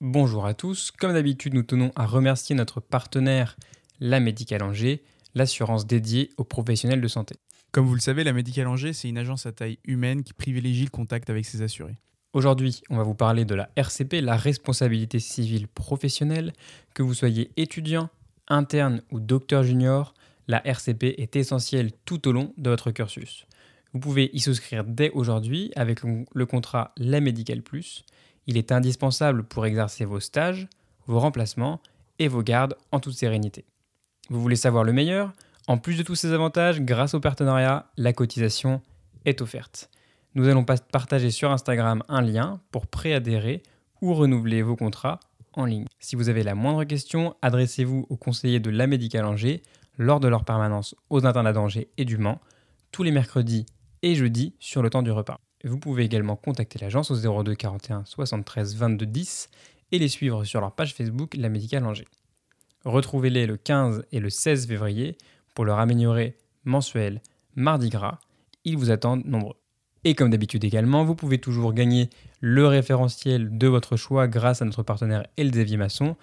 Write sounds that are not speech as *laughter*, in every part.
Bonjour à tous. Comme d'habitude, nous tenons à remercier notre partenaire, la Médicale Angers, l'assurance dédiée aux professionnels de santé. Comme vous le savez, la Médicale Angers, c'est une agence à taille humaine qui privilégie le contact avec ses assurés. Aujourd'hui, on va vous parler de la RCP, la responsabilité civile professionnelle. Que vous soyez étudiant, interne ou docteur junior, la RCP est essentielle tout au long de votre cursus. Vous pouvez y souscrire dès aujourd'hui avec le contrat La Médicale Plus. Il est indispensable pour exercer vos stages, vos remplacements et vos gardes en toute sérénité. Vous voulez savoir le meilleur? En plus de tous ces avantages, grâce au partenariat, la cotisation est offerte. Nous allons partager sur Instagram un lien pour préadhérer ou renouveler vos contrats en ligne. Si vous avez la moindre question, adressez-vous aux conseillers de la Médicale Angers lors de leur permanence aux internats d'Angers et du Mans, tous les mercredis et jeudis sur le temps du repas. Vous pouvez également contacter l'agence au 02 41 73 22 10 et les suivre sur leur page Facebook La Médicale Angers. Retrouvez-les le 15 et le 16 février pour leur améliorer mensuel Mardi Gras. Ils vous attendent nombreux. Et comme d'habitude également, vous pouvez toujours gagner le référentiel de votre choix grâce à notre partenaire Elsevier Masson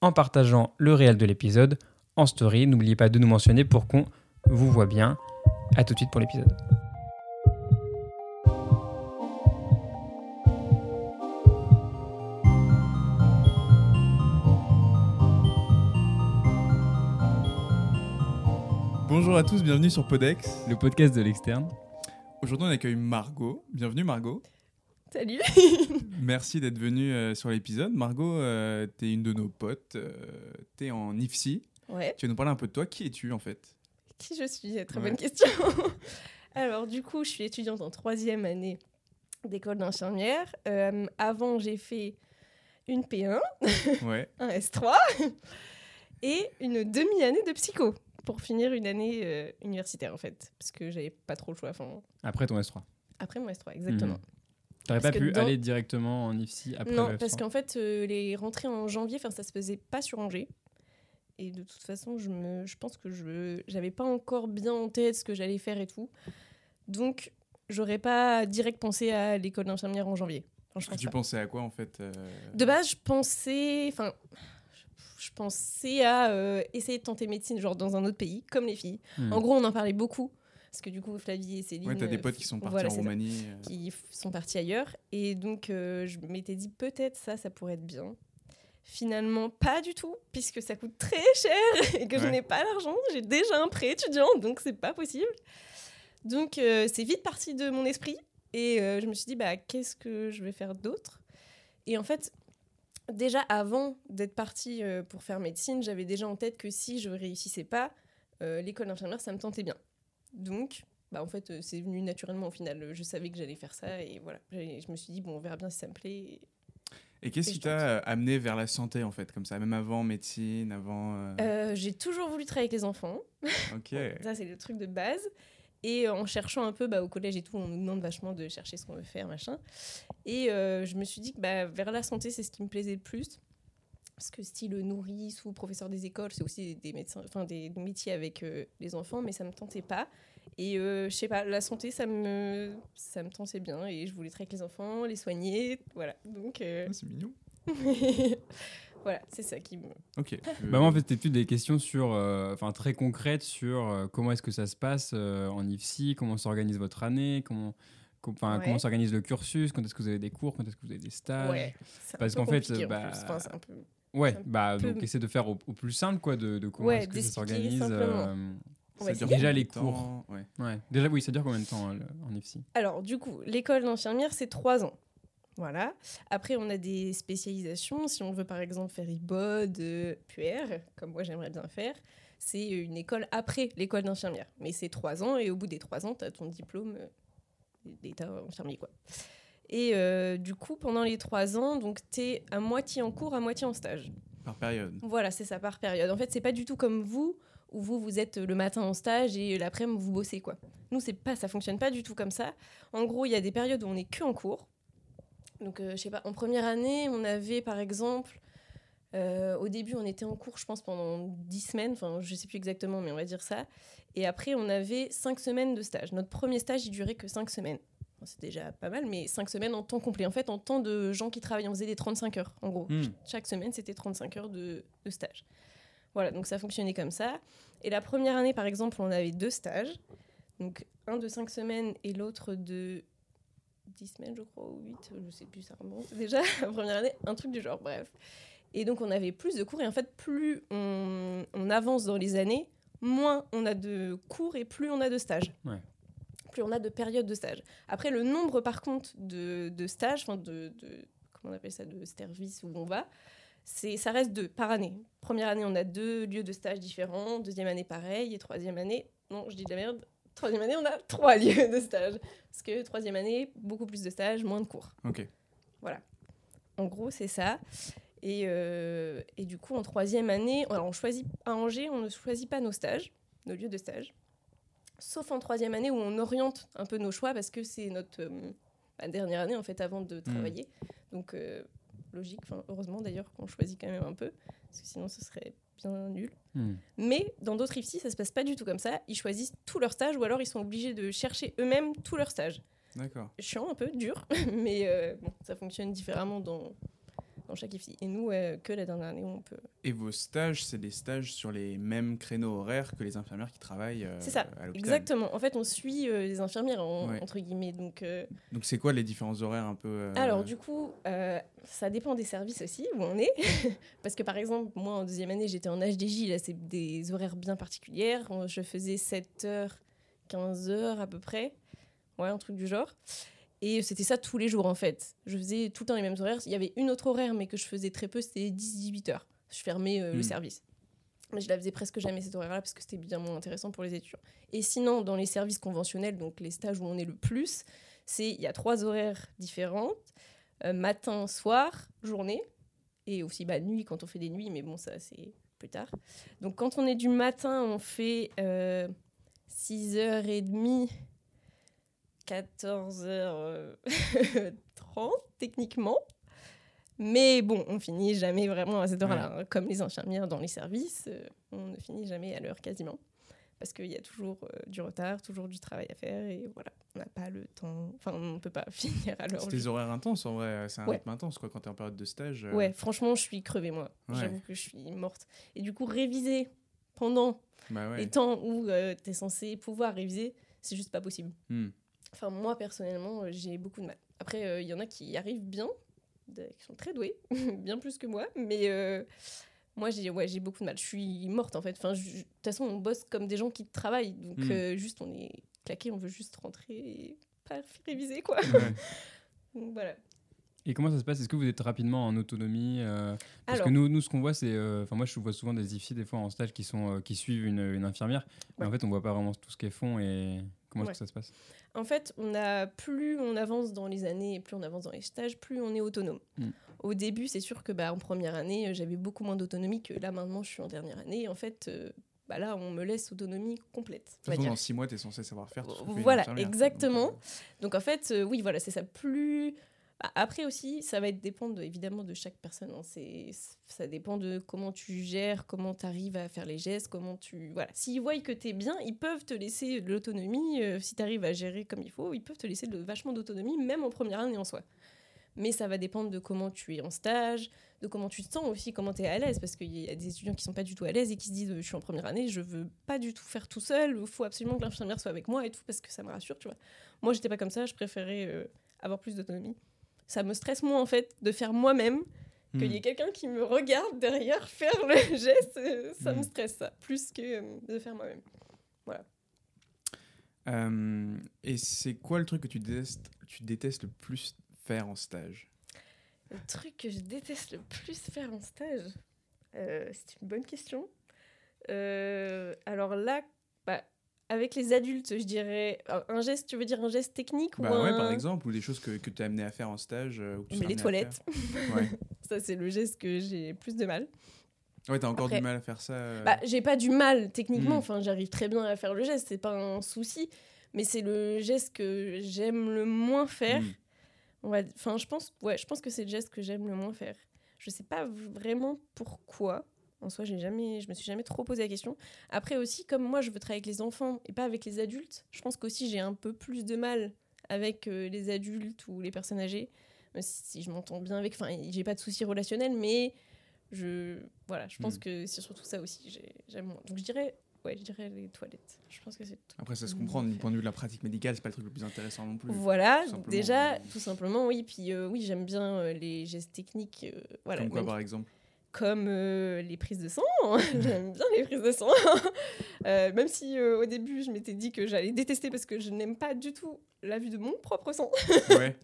en partageant le réel de l'épisode en story. N'oubliez pas de nous mentionner pour qu'on vous voit bien. A tout de suite pour l'épisode. Bonjour à tous, bienvenue sur Podex, le podcast de l'externe. Aujourd'hui, on accueille Margot. Bienvenue, Margot. Salut. *laughs* Merci d'être venue euh, sur l'épisode. Margot, euh, tu es une de nos potes. Euh, tu es en IFSI. Ouais. Tu vas nous parler un peu de toi? Qui es-tu, en fait? Qui je suis? Très bonne question. *laughs* Alors, du coup, je suis étudiante en troisième année d'école d'infirmière. avant, j'ai fait une P1, ouais. *laughs* un S3 et une demi-année de psycho pour finir une année euh, universitaire en fait, parce que j'avais pas trop le choix. Après ton S3 Après mon S3, exactement. Tu T'aurais pas pu aller directement en IFSI après Non, parce qu'en fait, euh, les rentrées en janvier, ça se faisait pas sur Angers. Et de toute façon, je, me, je pense que je n'avais pas encore bien en tête ce que j'allais faire et tout. Donc, j'aurais pas direct pensé à l'école d'infirmière en janvier. tu pensais à quoi en fait euh De base, je pensais. Enfin, je pensais à euh, essayer de tenter médecine genre dans un autre pays, comme les filles. Hmm. En gros, on en parlait beaucoup. Parce que du coup, Flavie et Céline. Ouais, t'as des potes qui sont partis en Roumanie. Euh. Qui sont partis ailleurs. Et donc, euh, je m'étais dit peut-être ça, ça pourrait être bien. Finalement, pas du tout, puisque ça coûte très cher *laughs* et que je n'ai pas l'argent. J'ai déjà un prêt étudiant, donc c'est pas possible. Donc, c'est vite parti de mon esprit. Et je me suis dit, bah, qu'est-ce que je vais faire d'autre? Et en fait, déjà avant d'être partie euh, pour faire médecine, j'avais déjà en tête que si je réussissais pas, euh, l'école d'infirmière, ça me tentait bien. Donc, bah en fait, euh, c'est venu naturellement au final. Je savais que j'allais faire ça et voilà. Je me suis dit, bon, on verra bien si ça me plaît. Et, qu'est-ce qui t'a amené vers la santé en fait, comme ça, même avant médecine, avant. J'ai toujours voulu travailler avec les enfants. Ok. *laughs* ça, c'est le truc de base. Et en cherchant un peu bah, au collège et tout, on nous demande vachement de chercher ce qu'on veut faire, machin. Et euh, je me suis dit que bah, vers la santé, c'est ce qui me plaisait le plus. Parce que style nourrice ou professeur des écoles, c'est aussi des, médecins, enfin des, métiers avec euh, les enfants, mais ça me tentait pas. Et euh, je sais pas, la santé, ça me, ça me tentait bien. Et je voulais travailler avec les enfants, les soigner, voilà. Donc. Ah, c'est mignon. *laughs* Voilà, c'est ça qui me. Ok. *laughs* bah moi, en fait, c'était plus des questions sur, euh, enfin, très concrètes sur euh, comment est-ce que ça se passe euh, en IFSI, comment s'organise votre année, comment, enfin, comment s'organise le cursus, quand est-ce que vous avez des cours, quand est-ce que vous avez des stages. Ouais, Parce qu'en fait, bah, un peu... ouais, bah, donc essayer de faire au, plus simple, quoi, de, de comment est-ce que ça s'organise. Ouais, déjà les cours. Ouais. ouais. Déjà, oui, ça dure combien de temps en IFSI Alors, du coup, l'école d'infirmière, c'est trois ans. Voilà. Après, on a des spécialisations. Si on veut par exemple faire IBOD, euh, puer, comme moi j'aimerais bien faire, c'est une école après l'école d'infirmière. Mais c'est trois ans et au bout des trois ans, tu as ton diplôme euh, d'état infirmier. Quoi. Et euh, du coup, pendant les trois ans, tu es à moitié en cours, à moitié en stage. Par période. Voilà, c'est ça, par période. En fait, c'est pas du tout comme vous, où vous, vous êtes le matin en stage et l'après-midi, vous bossez. quoi. Nous, c'est pas, ça fonctionne pas du tout comme ça. En gros, il y a des périodes où on est que en cours. Donc, euh, je sais pas, en première année, on avait par exemple, euh, au début, on était en cours, je pense, pendant 10 semaines, enfin, je sais plus exactement, mais on va dire ça. Et après, on avait 5 semaines de stage. Notre premier stage, il durait que 5 semaines. c'est déjà pas mal, mais 5 semaines en temps complet. En fait, en temps de gens qui travaillent, on faisait des 35 heures, en gros. Hmm. Chaque semaine, c'était 35 heures de, de stage. Voilà, donc ça fonctionnait comme ça. Et la première année, par exemple, on avait deux stages. Donc, un de 5 semaines et l'autre de 10 semaines, je crois, ou 8, je sais plus, ça remonte *laughs* déjà. la première année, un truc du genre, bref. Et donc, on avait plus de cours. Et en fait, plus on, on avance dans les années, moins on a de cours et plus on a de stages. Ouais. Plus on a de périodes de stage. Après, le nombre, par contre, de, de stages, enfin, de, de- Comment on appelle ça De services où on va, c'est, ça reste deux par année. Première année, on a deux lieux de stage différents. Deuxième année, pareil. Et troisième année, non, je dis de la merde. Troisième année, on a *laughs* trois lieux de stage. Parce que troisième année, beaucoup plus de stages, moins de cours. Ok. En gros, c'est ça. Et, euh, et du coup, en troisième année, alors on choisit, à Angers, on ne choisit pas nos stages, nos lieux de stage. Sauf en troisième année où on oriente un peu nos choix parce que c'est notre euh, bah, dernière année en fait avant de travailler. Donc euh, logique, heureusement d'ailleurs qu'on choisit quand même un peu parce que sinon ce serait bien nul. Hmm. Mais dans d'autres IFSI, ça se passe pas du tout comme ça. Ils choisissent tous leurs stages ou alors ils sont obligés de chercher eux-mêmes tous leurs stages D'accord. chiant, un peu dur, *laughs* mais euh, bon, ça fonctionne différemment dans, dans chaque IFSI. Et nous, euh, que la dernière année, on peut. Et vos stages, c'est des stages sur les mêmes créneaux horaires que les infirmières qui travaillent euh, C'est ça, à. Exactement. En fait, on suit euh, les infirmières, Ouais. entre guillemets. Donc, euh, Donc c'est quoi les différents horaires un peu euh, Alors, du coup, ça dépend des services aussi, où on est. *laughs* Parce que, par exemple, moi, en deuxième année, j'étais en HDJ. Là, c'est des horaires bien particulières. Je faisais 7h, 15h à peu près. Ouais, un truc du genre. Et c'était ça tous les jours, en fait. Je faisais tout le temps les mêmes horaires. Il y avait une autre horaire, mais que je faisais très peu, c'était 10-18 heures. Je fermais euh, le Hmm. service. Mais je la faisais presque jamais, cette horaire-là, parce que c'était bien moins intéressant pour les étudiants. Et sinon, dans les services conventionnels, donc les stages où on est le plus, c'est il y a trois horaires différentes euh, matin, soir, journée et aussi bah, nuit quand on fait des nuits, mais bon ça c'est plus tard. Donc quand on est du matin, on fait euh, 6h30, 14h30 techniquement. Mais bon, on finit jamais vraiment à cette heure-là. hein. Comme les infirmières dans les services, euh, on ne finit jamais à l'heure quasiment. Parce qu'il y a toujours euh, du retard, toujours du travail à faire. Et voilà, on n'a pas le temps. Enfin, on ne peut pas *laughs* finir à l'heure. C'est des horaires intenses en vrai, c'est un Ouais. rythme intense quoi quand t'es en période de stage. euh, Ouais, franchement, je suis crevée, moi. Ouais. J'avoue que je suis morte. Et du coup, réviser pendant Bah les temps où tu es censé pouvoir réviser, c'est juste pas possible. Hmm. Enfin, moi, personnellement, euh, j'ai beaucoup de mal. Après, euh, il y en a qui y arrivent bien, qui sont très doués, *laughs* bien plus que moi, mais euh, moi, j'ai ouais, j'ai beaucoup de mal. Je suis morte, en fait. Enfin, de toute façon, on bosse comme des gens qui travaillent, donc Mm. euh, juste, on est claqué, on veut juste rentrer et pas réviser, quoi. Ouais. *laughs* Donc, voilà. Et comment ça se passe? Est-ce que vous êtes rapidement en autonomie euh, Parce Alors, que nous, nous, ce qu'on voit, c'est. euh, Enfin, moi, je vois souvent des IFI, des fois, en stage, qui, sont, euh, qui suivent une, une infirmière. Mais en fait, on voit pas vraiment tout ce qu'elles font et comment Ouais. est-ce que ça se passe? En fait, on a plus on avance dans les années et plus on avance dans les stages, plus on est autonome. Mm. Au début, c'est sûr que bah, en première année, euh, j'avais beaucoup moins d'autonomie que là maintenant, je suis en dernière année. En fait, euh, bah, là, on me laisse autonomie complète. De toute façon, dans six mois, t'es censé savoir faire tout ce que Voilà, exactement. Donc, en fait, euh, oui, voilà, c'est ça. Plus après aussi, ça va dépendre évidemment de chaque personne. hein. C'est ça dépend de comment tu gères, comment tu arrives à faire les gestes, comment tu voilà. S'ils voient que tu es bien, ils peuvent te laisser de l'autonomie. euh, si tu arrives à gérer comme il faut, ils peuvent te laisser de, vachement d'autonomie, même en première année en soi. Mais ça va dépendre de comment tu es en stage, de comment tu te sens aussi, comment tu es à l'aise. Parce qu'il y a des étudiants qui sont pas du tout à l'aise et qui se disent Je suis en première année, je veux pas du tout faire tout seul, il faut absolument que l'infirmière soit avec moi et tout, parce que ça me rassure, tu vois. Moi, j'étais pas comme ça, je préférais euh, avoir plus d'autonomie. Ça me stresse moins, en fait, de faire moi-même, qu'il y ait hmm. quelqu'un qui me regarde derrière *laughs* faire le geste. Ça me Mm. stresse, ça, plus que euh, de faire moi-même. Euh, et c'est quoi le truc que tu détestes, tu détestes le plus faire en stage? Le truc que je déteste le plus faire en stage, euh, c'est une bonne question. Euh, alors là, bah, avec les adultes, je dirais un geste, tu veux dire un geste technique ou Bah ouais, un... par exemple, ou des choses que, que tu es amené à faire en stage. euh, ou que tu Mais les toilettes. *laughs* Ouais, ça c'est le geste que j'ai plus de mal. ouais t'as encore Après- du mal à faire ça. euh, Bah, j'ai pas du mal techniquement, Hmm. enfin j'arrive très bien à faire le geste, c'est pas un souci, mais c'est le geste que j'aime le moins faire. hmm. Enfin je pense, ouais, je pense que c'est le geste que j'aime le moins faire. Je sais pas vraiment pourquoi. En soi, j'ai jamais, je me suis jamais trop posé la question. Après aussi, comme moi, je veux travailler avec les enfants et pas avec les adultes, je pense qu'aussi j'ai un peu plus de mal avec euh, les adultes ou les personnes âgées. Même si, je m'entends bien avec, enfin, j'ai pas de soucis relationnels, mais je, voilà, je pense Mm. que c'est surtout ça aussi. J'aime. Donc je dirais, ouais, je dirais les toilettes. Je pense que c'est. Après, ça se comprend du point de vue de la pratique médicale, c'est pas le truc le plus intéressant non plus. Voilà, tout déjà, tout simplement, oui. Puis euh, oui, j'aime bien euh, les gestes techniques. euh, voilà, Comme quoi, même par exemple comme euh, les prises de sang. *laughs* J'aime bien les prises de sang. *laughs* Euh, même si euh, au début, je m'étais dit que j'allais détester parce que je n'aime pas du tout la vue de mon propre sang. *laughs* Ouais,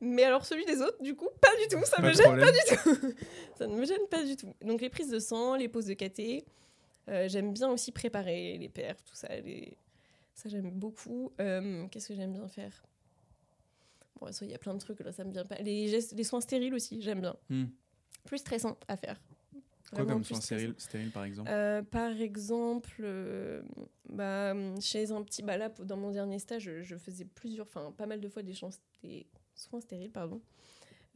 Mais alors celui des autres, du coup, pas du tout. Ça pas me gêne problème. du tout. ça ne me gêne pas du tout. Donc les prises de sang, les poses de caté. j'aime bien aussi préparer les perfs, tout ça. Les... Ça, j'aime beaucoup. Qu'est-ce que j'aime bien faire? Bon, il y a plein de trucs, là, ça me vient pas. Les, gestes- les soins stériles aussi, j'aime bien. Hmm. Plus stressant à faire. Quoi comme soin stérile, stérile, par exemple Euh, par exemple, euh, bah, chez un petit, bah là, dans mon dernier stage, je, je faisais plusieurs, enfin pas mal de fois des, soins stériles, pardon.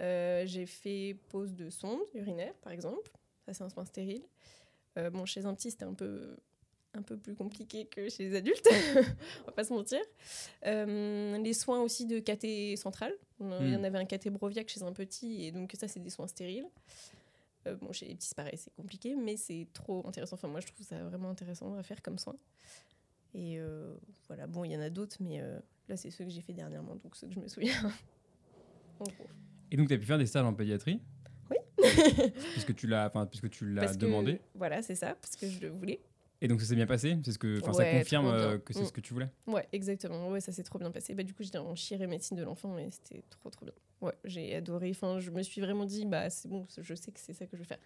Euh, j'ai fait pose de sonde urinaire, par exemple. Ça, c'est un soin stérile. Bon, chez un petit, c'était un peu, un peu plus compliqué que chez les adultes, *laughs* on va pas se mentir. Euh, les soins aussi de caté central. Il y en Hmm. avait un caté broviaque chez un petit, et donc ça, c'est des soins stériles. Euh, bon, chez les petits, c'est pareil, c'est compliqué, mais c'est trop intéressant. Enfin, moi, je trouve ça vraiment intéressant à faire comme soin. Et euh, voilà, bon, il y en a d'autres, mais là, c'est ceux que j'ai fait dernièrement, donc ceux que je me souviens. *laughs* Et donc, tu as pu faire des stages en pédiatrie? Oui. puisque tu l'as, demandé? Voilà, c'est ça, parce que je le voulais. Et donc, ça s'est bien passé? C'est ce que, enfin, Ouais, ça confirme euh, que c'est Mm. ce que tu voulais? Ouais, exactement. Ouais, ça s'est trop bien passé. Bah, du coup, j'étais en chiré médecine de l'enfant et c'était trop, trop bien. Ouais, j'ai adoré. Enfin, je me suis vraiment dit, bah, c'est bon, je sais que c'est ça que je veux faire.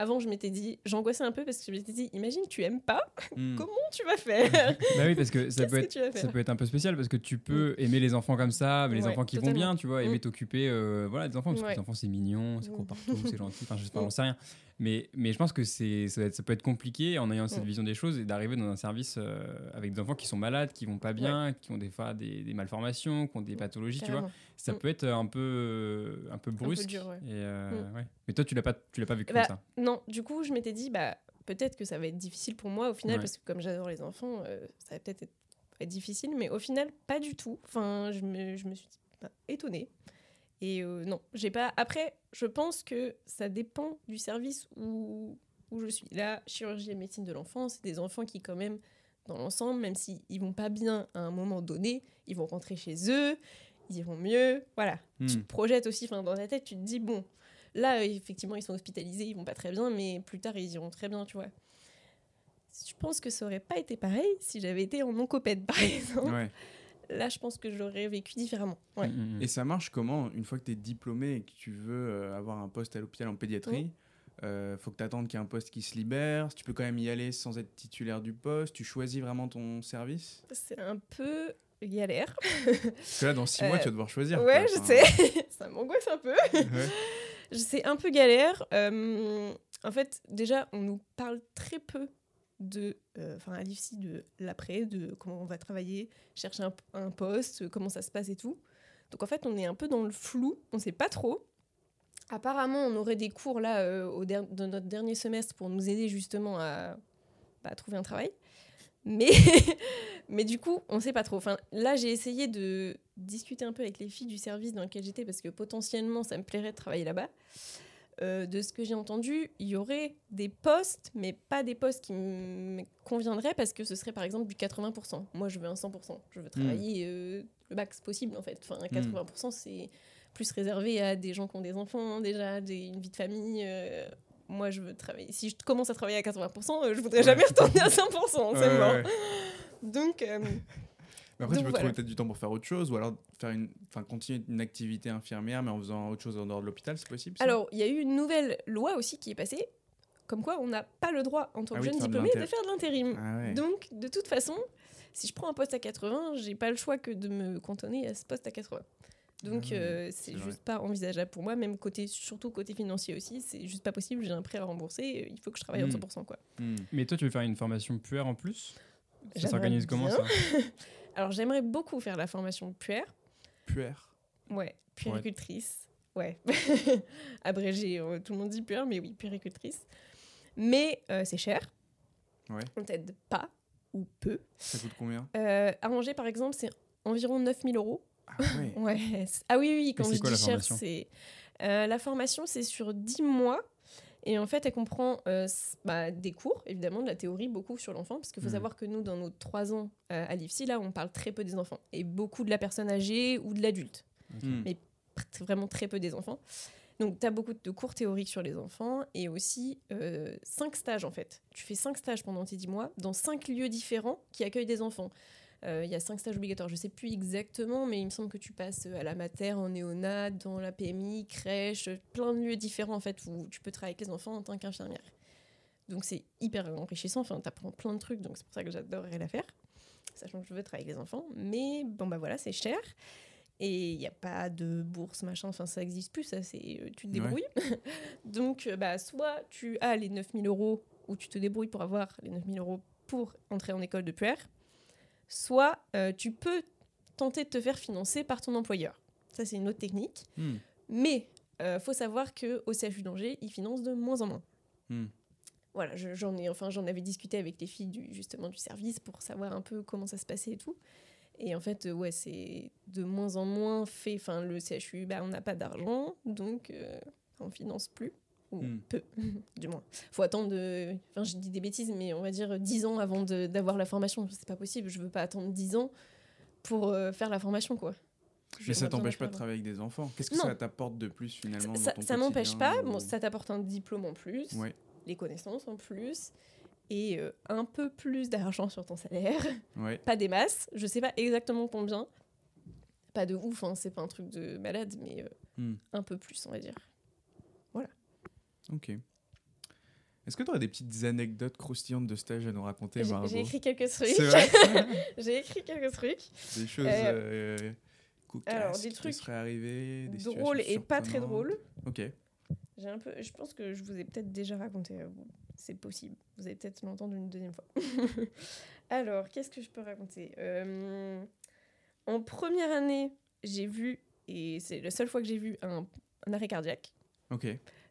Avant, je m'étais dit, j'angoissais un peu parce que je m'étais dit, imagine, tu aimes pas, Hmm. *laughs* comment tu vas faire? *laughs* Bah oui, parce que ça peut être. Ça peut être un peu spécial parce que tu peux aimer les enfants comme ça, mais les Ouais, enfants qui vont bien, tu vois, aimer Mm. t'occuper, euh, voilà, des enfants, parce que les enfants c'est mignon, c'est court Mm. partout, c'est gentil, enfin je sais pas, *laughs* Mm. j'en sais rien. Mais, mais je pense que c'est, ça, peut être compliqué en ayant cette Mm. vision des choses et d'arriver dans un service euh, avec des enfants qui sont malades, qui vont pas bien, qui ont des fois des, des malformations, qui ont des pathologies, tu vois. Ça Mm. peut être un peu, un peu brusque. dur, ouais. et, euh, Mm. Mais toi, tu l'as pas, tu l'as pas vécu Bah, comme ça. Non, du coup, je m'étais dit, bah, peut-être que ça va être difficile pour moi au final, parce que comme j'adore les enfants, euh, ça va peut-être être, être difficile, mais au final, pas du tout. Enfin, je me, je me suis bah, étonnée. Et euh, non, j'ai pas. Après, je pense que ça dépend du service où, où je suis. Là, chirurgie et médecine de l'enfant, c'est des enfants qui, quand même, dans l'ensemble, même s'ils ils vont pas bien à un moment donné, ils vont rentrer chez eux, ils iront mieux. Voilà. Tu Hmm. te projettes aussi, enfin, dans ta tête, tu te dis, bon, là, effectivement, ils sont hospitalisés, ils vont pas très bien, mais plus tard, ils iront très bien, tu vois. Je pense que ça aurait pas été pareil si j'avais été en oncopède, par *laughs* exemple. Ouais. Là, je pense que je l'aurais vécu différemment. Ouais. Mm, mm, mm. Et ça marche comment Une fois que tu es diplômé et que tu veux euh, avoir un poste à l'hôpital en pédiatrie, euh, faut que tu attendes qu'il y ait un poste qui se libère. Tu peux quand même y aller sans être titulaire du poste. Tu choisis vraiment ton service? C'est un peu galère. Parce que là, dans six *laughs* mois, Euh, tu vas devoir choisir. ouais, quoi. je sais. *laughs* ça m'angoisse un peu. ouais. *laughs* C'est un peu galère. Euh, en fait, déjà, on nous parle très peu de, euh, enfin l'IFSI, de l'après, de comment on va travailler, chercher un, un poste, comment ça se passe et tout. Donc en fait, on est un peu dans le flou, on sait pas trop. Apparemment, on aurait des cours là euh, au dans notre dernier semestre pour nous aider justement à, bah, trouver un travail. Mais, *laughs* mais du coup, on sait pas trop. Enfin, là, j'ai essayé de discuter un peu avec les filles du service dans lequel j'étais parce que potentiellement, ça me plairait de travailler là-bas. Euh, de ce que j'ai entendu, il y aurait des postes, mais pas des postes qui me conviendraient parce que ce serait par exemple du 80%. Moi, je veux un 100%. Je veux travailler euh, le max possible en fait. Enfin, 80%, c'est plus réservé à des gens qui ont des enfants déjà, des, une vie de famille. euh, moi, je veux travailler. Si je commence à travailler à 80%, euh, je voudrais Ouais. jamais retourner à 100%. C'est Ouais. Donc, Mais après, tu Donc peux voilà. trouver peut-être du temps pour faire autre chose ou alors faire une, enfin, continuer une activité infirmière mais en faisant autre chose en dehors de l'hôpital, c'est possible ça? Alors, il y a eu une nouvelle loi aussi qui est passée, comme quoi on n'a pas le droit en tant Ah que oui, jeune faire de diplômé de faire de l'intérim. Ah ouais. Donc, de toute façon, si je prends un poste à 80, j'ai pas le choix que de me cantonner à ce poste à 80. Donc, Ah ouais, euh, c'est vrai. juste pas envisageable pour moi, même côté, surtout côté financier aussi, c'est juste pas possible. J'ai un prêt à rembourser, il faut que je travaille Hmm. à 100%. Quoi. Hmm. Mais toi, tu veux faire une formation puère en plus? Ça s'organise comment ça *laughs* Alors, j'aimerais beaucoup faire la formation puère, Puère. ouais, puéricultrice, ouais, *laughs* abrégé, euh, tout le monde dit puère, mais oui, puéricultrice. Mais euh, c'est cher, Ouais. on t'aide pas ou peu. Ça coûte combien? Euh, à Angers, par exemple, c'est environ 9000 euros Ah ouais. *laughs* Ouais. Ah oui, oui, quand c'est je quoi dis la cher, formation? c'est. Euh, la formation, c'est sur 10 mois. Et en fait, elle comprend euh, bah, des cours, évidemment, de la théorie, beaucoup sur l'enfant. Parce qu'il faut Mhm. savoir que nous, dans nos 3 ans euh, à l'IFSI, là, on parle très peu des enfants. Et beaucoup de la personne âgée ou de l'adulte. Hmm. Mais vraiment très peu des enfants. Donc, tu as beaucoup de cours théoriques sur les enfants et aussi 5 stages en fait. Tu fais 5 stages pendant tes 10 mois dans 5 lieux différents qui accueillent des enfants. Euh, Il y a 5 stages obligatoires, je sais plus exactement, mais il me semble que tu passes à la mater, en néonat, dans la PMI, crèche, plein de lieux différents en fait où tu peux travailler avec les enfants en tant qu'infirmière. Donc c'est hyper enrichissant, enfin, tu apprends plein de trucs, donc c'est pour ça que j'adorerais la faire, sachant que je veux travailler avec les enfants. Mais bon, bah voilà, c'est cher. Et il n'y a pas de bourse, machin, enfin ça existe plus, ça c'est euh, tu te Ouais. débrouilles. *laughs* Donc euh, bah, soit tu as les 9000 euros ou tu te débrouilles pour avoir les 9000 euros pour entrer en école de puère, soit euh, tu peux tenter de te faire financer par ton employeur. Ça c'est une autre technique. Hmm. Mais euh, faut savoir que au CHU d'Angers, ils financent de moins en moins. Hmm. Voilà, je- j'en ai, enfin, j'en avais discuté avec les filles du, justement du service pour savoir un peu comment ça se passait et tout. Et en fait, euh, ouais, c'est de moins en moins fait. Enfin, le CHU, bah, on n'a pas d'argent, donc on finance plus. Ou Hmm. peu, *laughs* du moins. faut attendre, de- enfin, je dis des bêtises, mais on va dire 10 ans avant d'avoir la formation. C'est pas possible, je veux pas attendre 10 ans pour euh, faire la formation, quoi. Mais J'aimerais ça t'empêche pas de travailler avec des enfants. Qu'est-ce que Non. ça t'apporte de plus finalement Ça, ça m'empêche pas, ou- bon, ça t'apporte un diplôme en plus, Ouais. les connaissances en plus, et euh, un peu plus d'argent sur ton salaire. Ouais. pas des masses, je sais pas exactement combien. Pas de ouf, hein, c'est pas un truc de malade, mais euh, Hmm. un peu plus, on va dire. Ok. Est-ce que tu aurais des petites anecdotes croustillantes de stage à nous raconter, J'ai écrit quelques trucs. *laughs* J'ai écrit quelques trucs. Des choses Euh, euh, alors, des qui trucs seraient arrivées, des Drôles et pas très drôles. Ok. J'ai un peu, je pense que je vous ai peut-être déjà raconté. euh, c'est possible. Vous allez peut-être l'entendre une deuxième fois. *laughs* Alors, qu'est-ce que je peux raconter? Euh, En première année, j'ai vu, et c'est la seule fois que j'ai vu un, un arrêt cardiaque. Ok.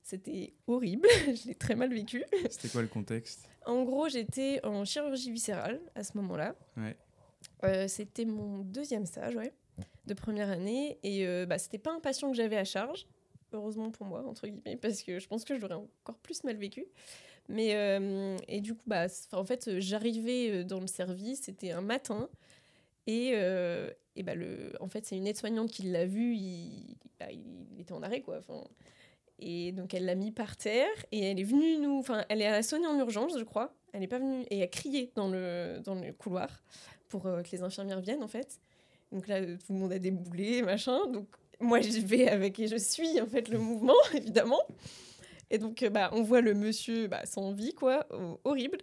C'était horrible. *laughs* je l'ai très mal vécu. C'était quoi le contexte? En gros, j'étais en chirurgie viscérale à ce moment-là. Ouais. Euh, c'était mon deuxième stage, ouais, de première année. Et euh, bah, c'était pas un patient que j'avais à charge, heureusement pour moi, entre guillemets, parce que je pense que je l'aurais encore plus mal vécu. Mais, euh, et du coup, bah, en fait, j'arrivais euh, dans le service, c'était un matin. Et, euh, et bah, le, en fait, c'est une aide-soignante qui l'a vu, il, bah, il était en arrêt, quoi. Et donc, elle l'a mis par terre et elle est venue nous. Enfin, elle a sonné en urgence, je crois. Elle n'est pas venue. Et a crié dans le, dans le couloir pour euh, que les infirmières viennent, en fait. Donc là, tout le monde a déboulé, machin. Donc, moi, j'y vais avec. Et je suis, en fait, le mouvement, *laughs* évidemment. Et donc, euh, bah, on voit le monsieur bah, sans vie, quoi. ho- horrible.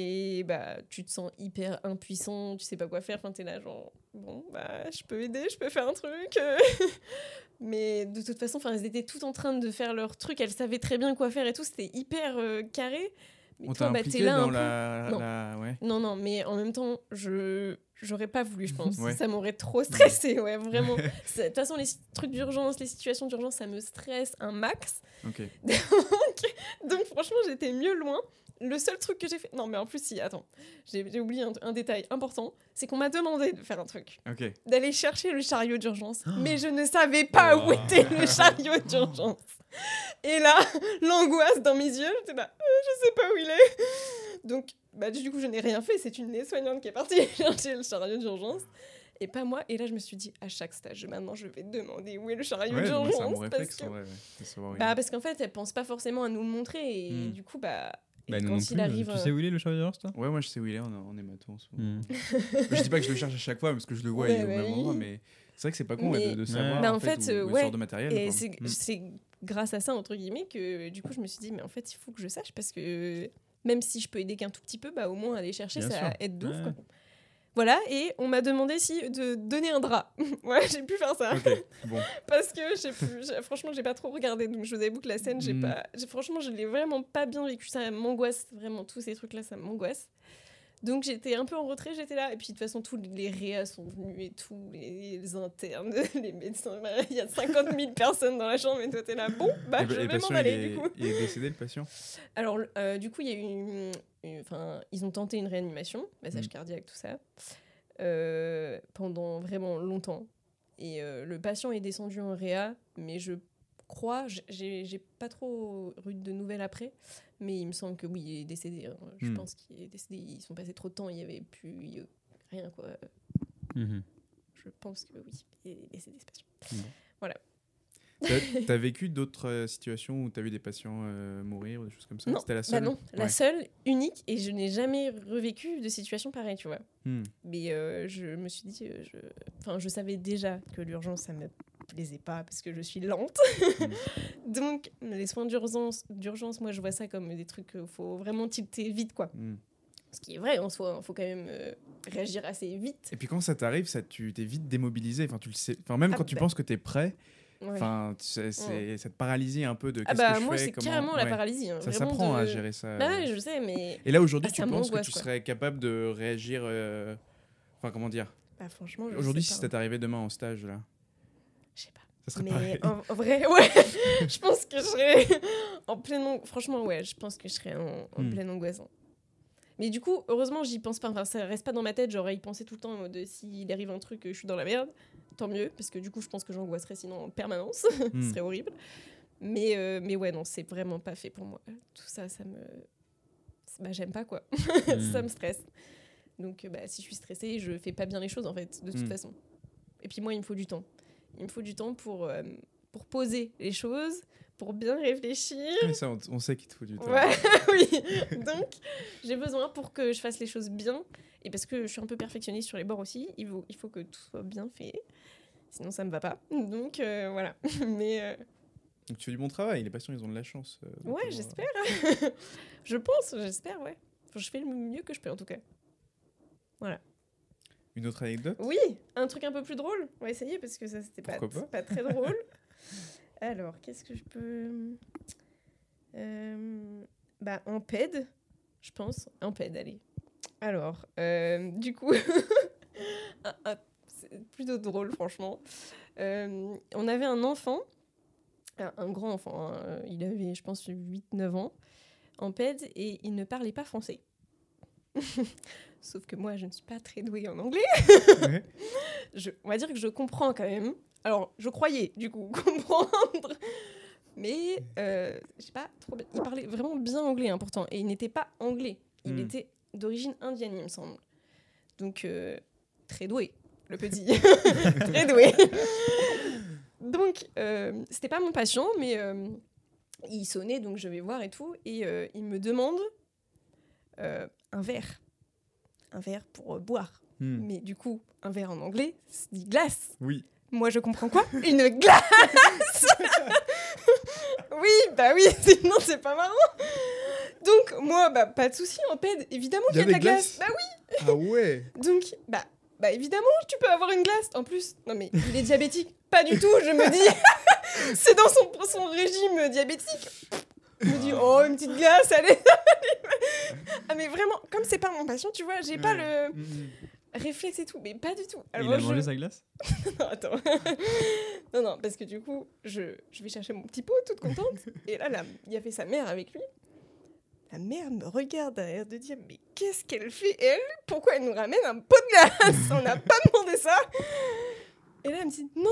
Et bah, tu te sens hyper impuissant, tu sais pas quoi faire. Enfin, t'es là, genre, bon, bah, je peux aider, je peux faire un truc. *laughs* Mais de toute façon, enfin, elles étaient toutes en train de faire leur truc, elles savaient très bien quoi faire et tout, c'était hyper euh, carré. Mais On toi, t'a bah, t'es impliqué là un dans peu- la, Non. la- Ouais. Non, non, mais en même temps, je j'aurais pas voulu, je pense. Ouais. Ça m'aurait trop stressé, ouais, vraiment. *laughs* De toute façon, les trucs d'urgence, les situations d'urgence, ça me stresse un max. Ok. *laughs* Donc, franchement, j'étais mieux loin. Le seul truc que j'ai fait. Non, mais en plus, si, attends, j'ai oublié un, un détail important c'est qu'on m'a demandé de faire un truc, d'aller chercher le chariot d'urgence. Oh. *gasps* Mais je ne savais pas où Oh. était le chariot d'urgence. Et là, *laughs* l'angoisse dans mes yeux, j'étais là, Euh, je sais pas où il est. Donc, bah, du coup, je n'ai rien fait. C'est une aide-soignante qui est partie *laughs* chercher le chariot d'urgence. Et pas moi. Et là, je me suis dit, à chaque stage, maintenant, je vais demander où est le chariot Ouais, d'urgence. parce que- ouais, bah, parce qu'en fait, elle pense pas forcément à nous le montrer. Et Hmm. du coup, bah, et Bah, quand non il plus. arrive. Tu euh, sais où il est le chariot d'urgence, toi? Ouais, moi je sais où il est, on est en hémato en ce moment. Hmm. *laughs* je dis pas que je le cherche à chaque fois parce que je le vois, Ouais, il est au même oui. endroit, mais c'est vrai que c'est pas con ouais, de, de Ouais. savoir Bah, en en fait, fait, où, euh, où ouais. sort de matériel. Et c'est Hmm. c'est grâce à ça, entre guillemets, que du coup, je me suis dit, mais en fait, il faut que je sache parce que même si je peux aider qu'un tout petit peu, bah, au moins aller chercher, Bien ça sûr. aide d'ouf. Voilà, et on m'a demandé si de donner un drap. *laughs* ouais, j'ai pu faire ça. *laughs* Bon. Parce que j'ai franchement, j'ai pas trop regardé. Donc, je vous avoue que la scène, j'ai Mm. pas. Franchement, je l'ai vraiment pas bien vécu. Ça m'angoisse, vraiment, tous ces trucs-là, ça m'angoisse. Donc, j'étais un peu en retrait, j'étais là. Et puis, de toute façon, tous les réas sont venus et tout, les, les internes, *laughs* les médecins. bah, Il y a 50 000 personnes dans la chambre, et toi, t'es là. Bon, bah, Et le- je vais m'en aller, est- du coup. Il est décédé le patient? Alors, euh, du coup, il y a eu. Enfin, ils ont tenté une réanimation, massage Mm. cardiaque, tout ça, euh, pendant vraiment longtemps. Et euh, le patient est descendu en réa, mais je crois, j'ai pas trop eu de nouvelles après, mais il me semble que oui, il est décédé. hein. Je Hmm. pense qu'il est décédé. Ils sont passés trop de temps, il y avait plus rien quoi. Mhm. Je pense que oui, il est décédé ce patient. Bon. Voilà. *laughs* T'as vécu d'autres euh, situations où t'as vu des patients euh, mourir ou des choses comme ça? Non, C'était la Bah seule? non, la seule, unique, et je n'ai jamais revécu de situation pareille, tu vois. Hmm. Mais euh, je me suis dit, je... Enfin, je savais déjà que l'urgence, ça me plaisait pas parce que je suis lente. *laughs* Donc, les soins d'urgence, d'urgence, moi, je vois ça comme des trucs qu'il faut vraiment tilter vite, quoi. Hmm. Ce qui est vrai en soi, il faut quand même euh, réagir assez vite. Et puis quand ça t'arrive, ça, tu t'es vite démobilisé. Enfin, tu le sais. Enfin, même Ah quand tu bah. penses que t'es prêt, Ouais. enfin, tu sais, c'est ça te paralysie un peu de. ah qu'est-ce bah, que je moi, c'est carrément la ouais. paralysie. hein, Ça s'apprend de- à gérer ça. Bah ouais, je sais, mais Et là aujourd'hui, Ah, tu penses que tu quoi. serais capable de réagir. euh, Enfin, comment dire bah, franchement, Aujourd'hui, si ça t'arrivait demain en stage, là, Je sais pas. ça. Mais en, en vrai, *laughs* ouais, je pense que je serais en pleine. ang- Franchement, ouais, je pense que je serais en, en Hmm. pleine angoisse. hein. Mais du coup, heureusement, j'y pense pas. Enfin, ça reste pas dans ma tête. J'aurais y pensé tout le temps mode s'il arrive un truc, je suis dans la merde. Tant mieux, parce que du coup, je pense que j'angoisserais sinon en permanence. *laughs* Ce Hmm. serait horrible. Mais, euh, mais ouais, non, c'est vraiment pas fait pour moi. Tout ça, ça me. Bah, j'aime pas quoi. *laughs* Hmm. ça me stresse. Donc, euh, bah, si je suis stressée, je fais pas bien les choses en fait, de toute façon. Et puis moi, il me faut du temps. Il me faut du temps pour, euh, pour poser les choses, pour bien réfléchir. Mais ça, on, on sait qu'il te faut du temps. Ouais, *laughs* oui. Donc, j'ai besoin pour que je fasse les choses bien. Et parce que je suis un peu perfectionniste sur les bords aussi, il faut, il faut que tout soit bien fait. Sinon, ça me va pas. Donc, euh, voilà. *laughs* Mais euh, Donc tu fais du bon travail. Les patients, ils ont de la chance. euh, ouais, j'espère. *laughs* je pense, j'espère, ouais. Enfin, je fais le mieux que je peux en tout cas. Une autre anecdote? Oui, un truc un peu plus drôle. On va essayer parce que ça, c'était pas, très drôle. *laughs* Alors, qu'est-ce que je peux. Euh, bah, en PED, je pense. En PED, allez. Alors, euh, du coup, un- *laughs* un- c'est plutôt drôle, franchement. Euh, on avait un enfant, un, un grand enfant, hein, il avait, je pense, 8-9 ans, en PED, et il ne parlait pas français. *laughs* Sauf que moi, je ne suis pas très douée en anglais. Ouais. *laughs* je, on va dire que je comprends quand même. Alors, je croyais, du coup, *laughs* comprendre. Mais, euh, je sais pas, trop bien. Il parlait vraiment bien anglais, hein, pourtant. Et il n'était pas anglais. Il Hmm. était d'origine indienne, il me semble. Donc, euh, très doué, le petit. très doué. donc, euh, c'était pas mon patient, mais euh, il sonnait, donc je vais voir et tout. Et euh, il me demande un verre. Un verre pour euh, boire. Hmm. Mais du coup, un verre en anglais, c'est dit glace. Oui. Moi, je comprends quoi? *laughs* Une glace *laughs* Oui, bah oui, *laughs* sinon c'est pas marrant. Donc, moi, bah, pas de souci, en PED, évidemment qu'il y a de la glace. Bah oui Ah ouais Donc, bah, bah évidemment, tu peux avoir une glace. En plus, non mais il est diabétique. Pas du tout, je me dis. c'est dans son, son régime diabétique. Je me dis, oh, une petite glace, allez. ah, mais vraiment, comme c'est pas mon patient, tu vois, j'ai pas le Hmm. réflexe et tout, mais pas du tout. Il Alors, a je- mangé sa glace? *laughs* Non, attends. *laughs* non, non, parce que du coup, je, je vais chercher mon petit pot, toute contente. Et là, là, il y avait sa mère avec lui. La mère me regarde derrière de dire Mais qu'est-ce qu'elle fait, elle? Pourquoi elle nous ramène un pot de glace? On n'a pas demandé ça. Et là, elle me dit Non, non,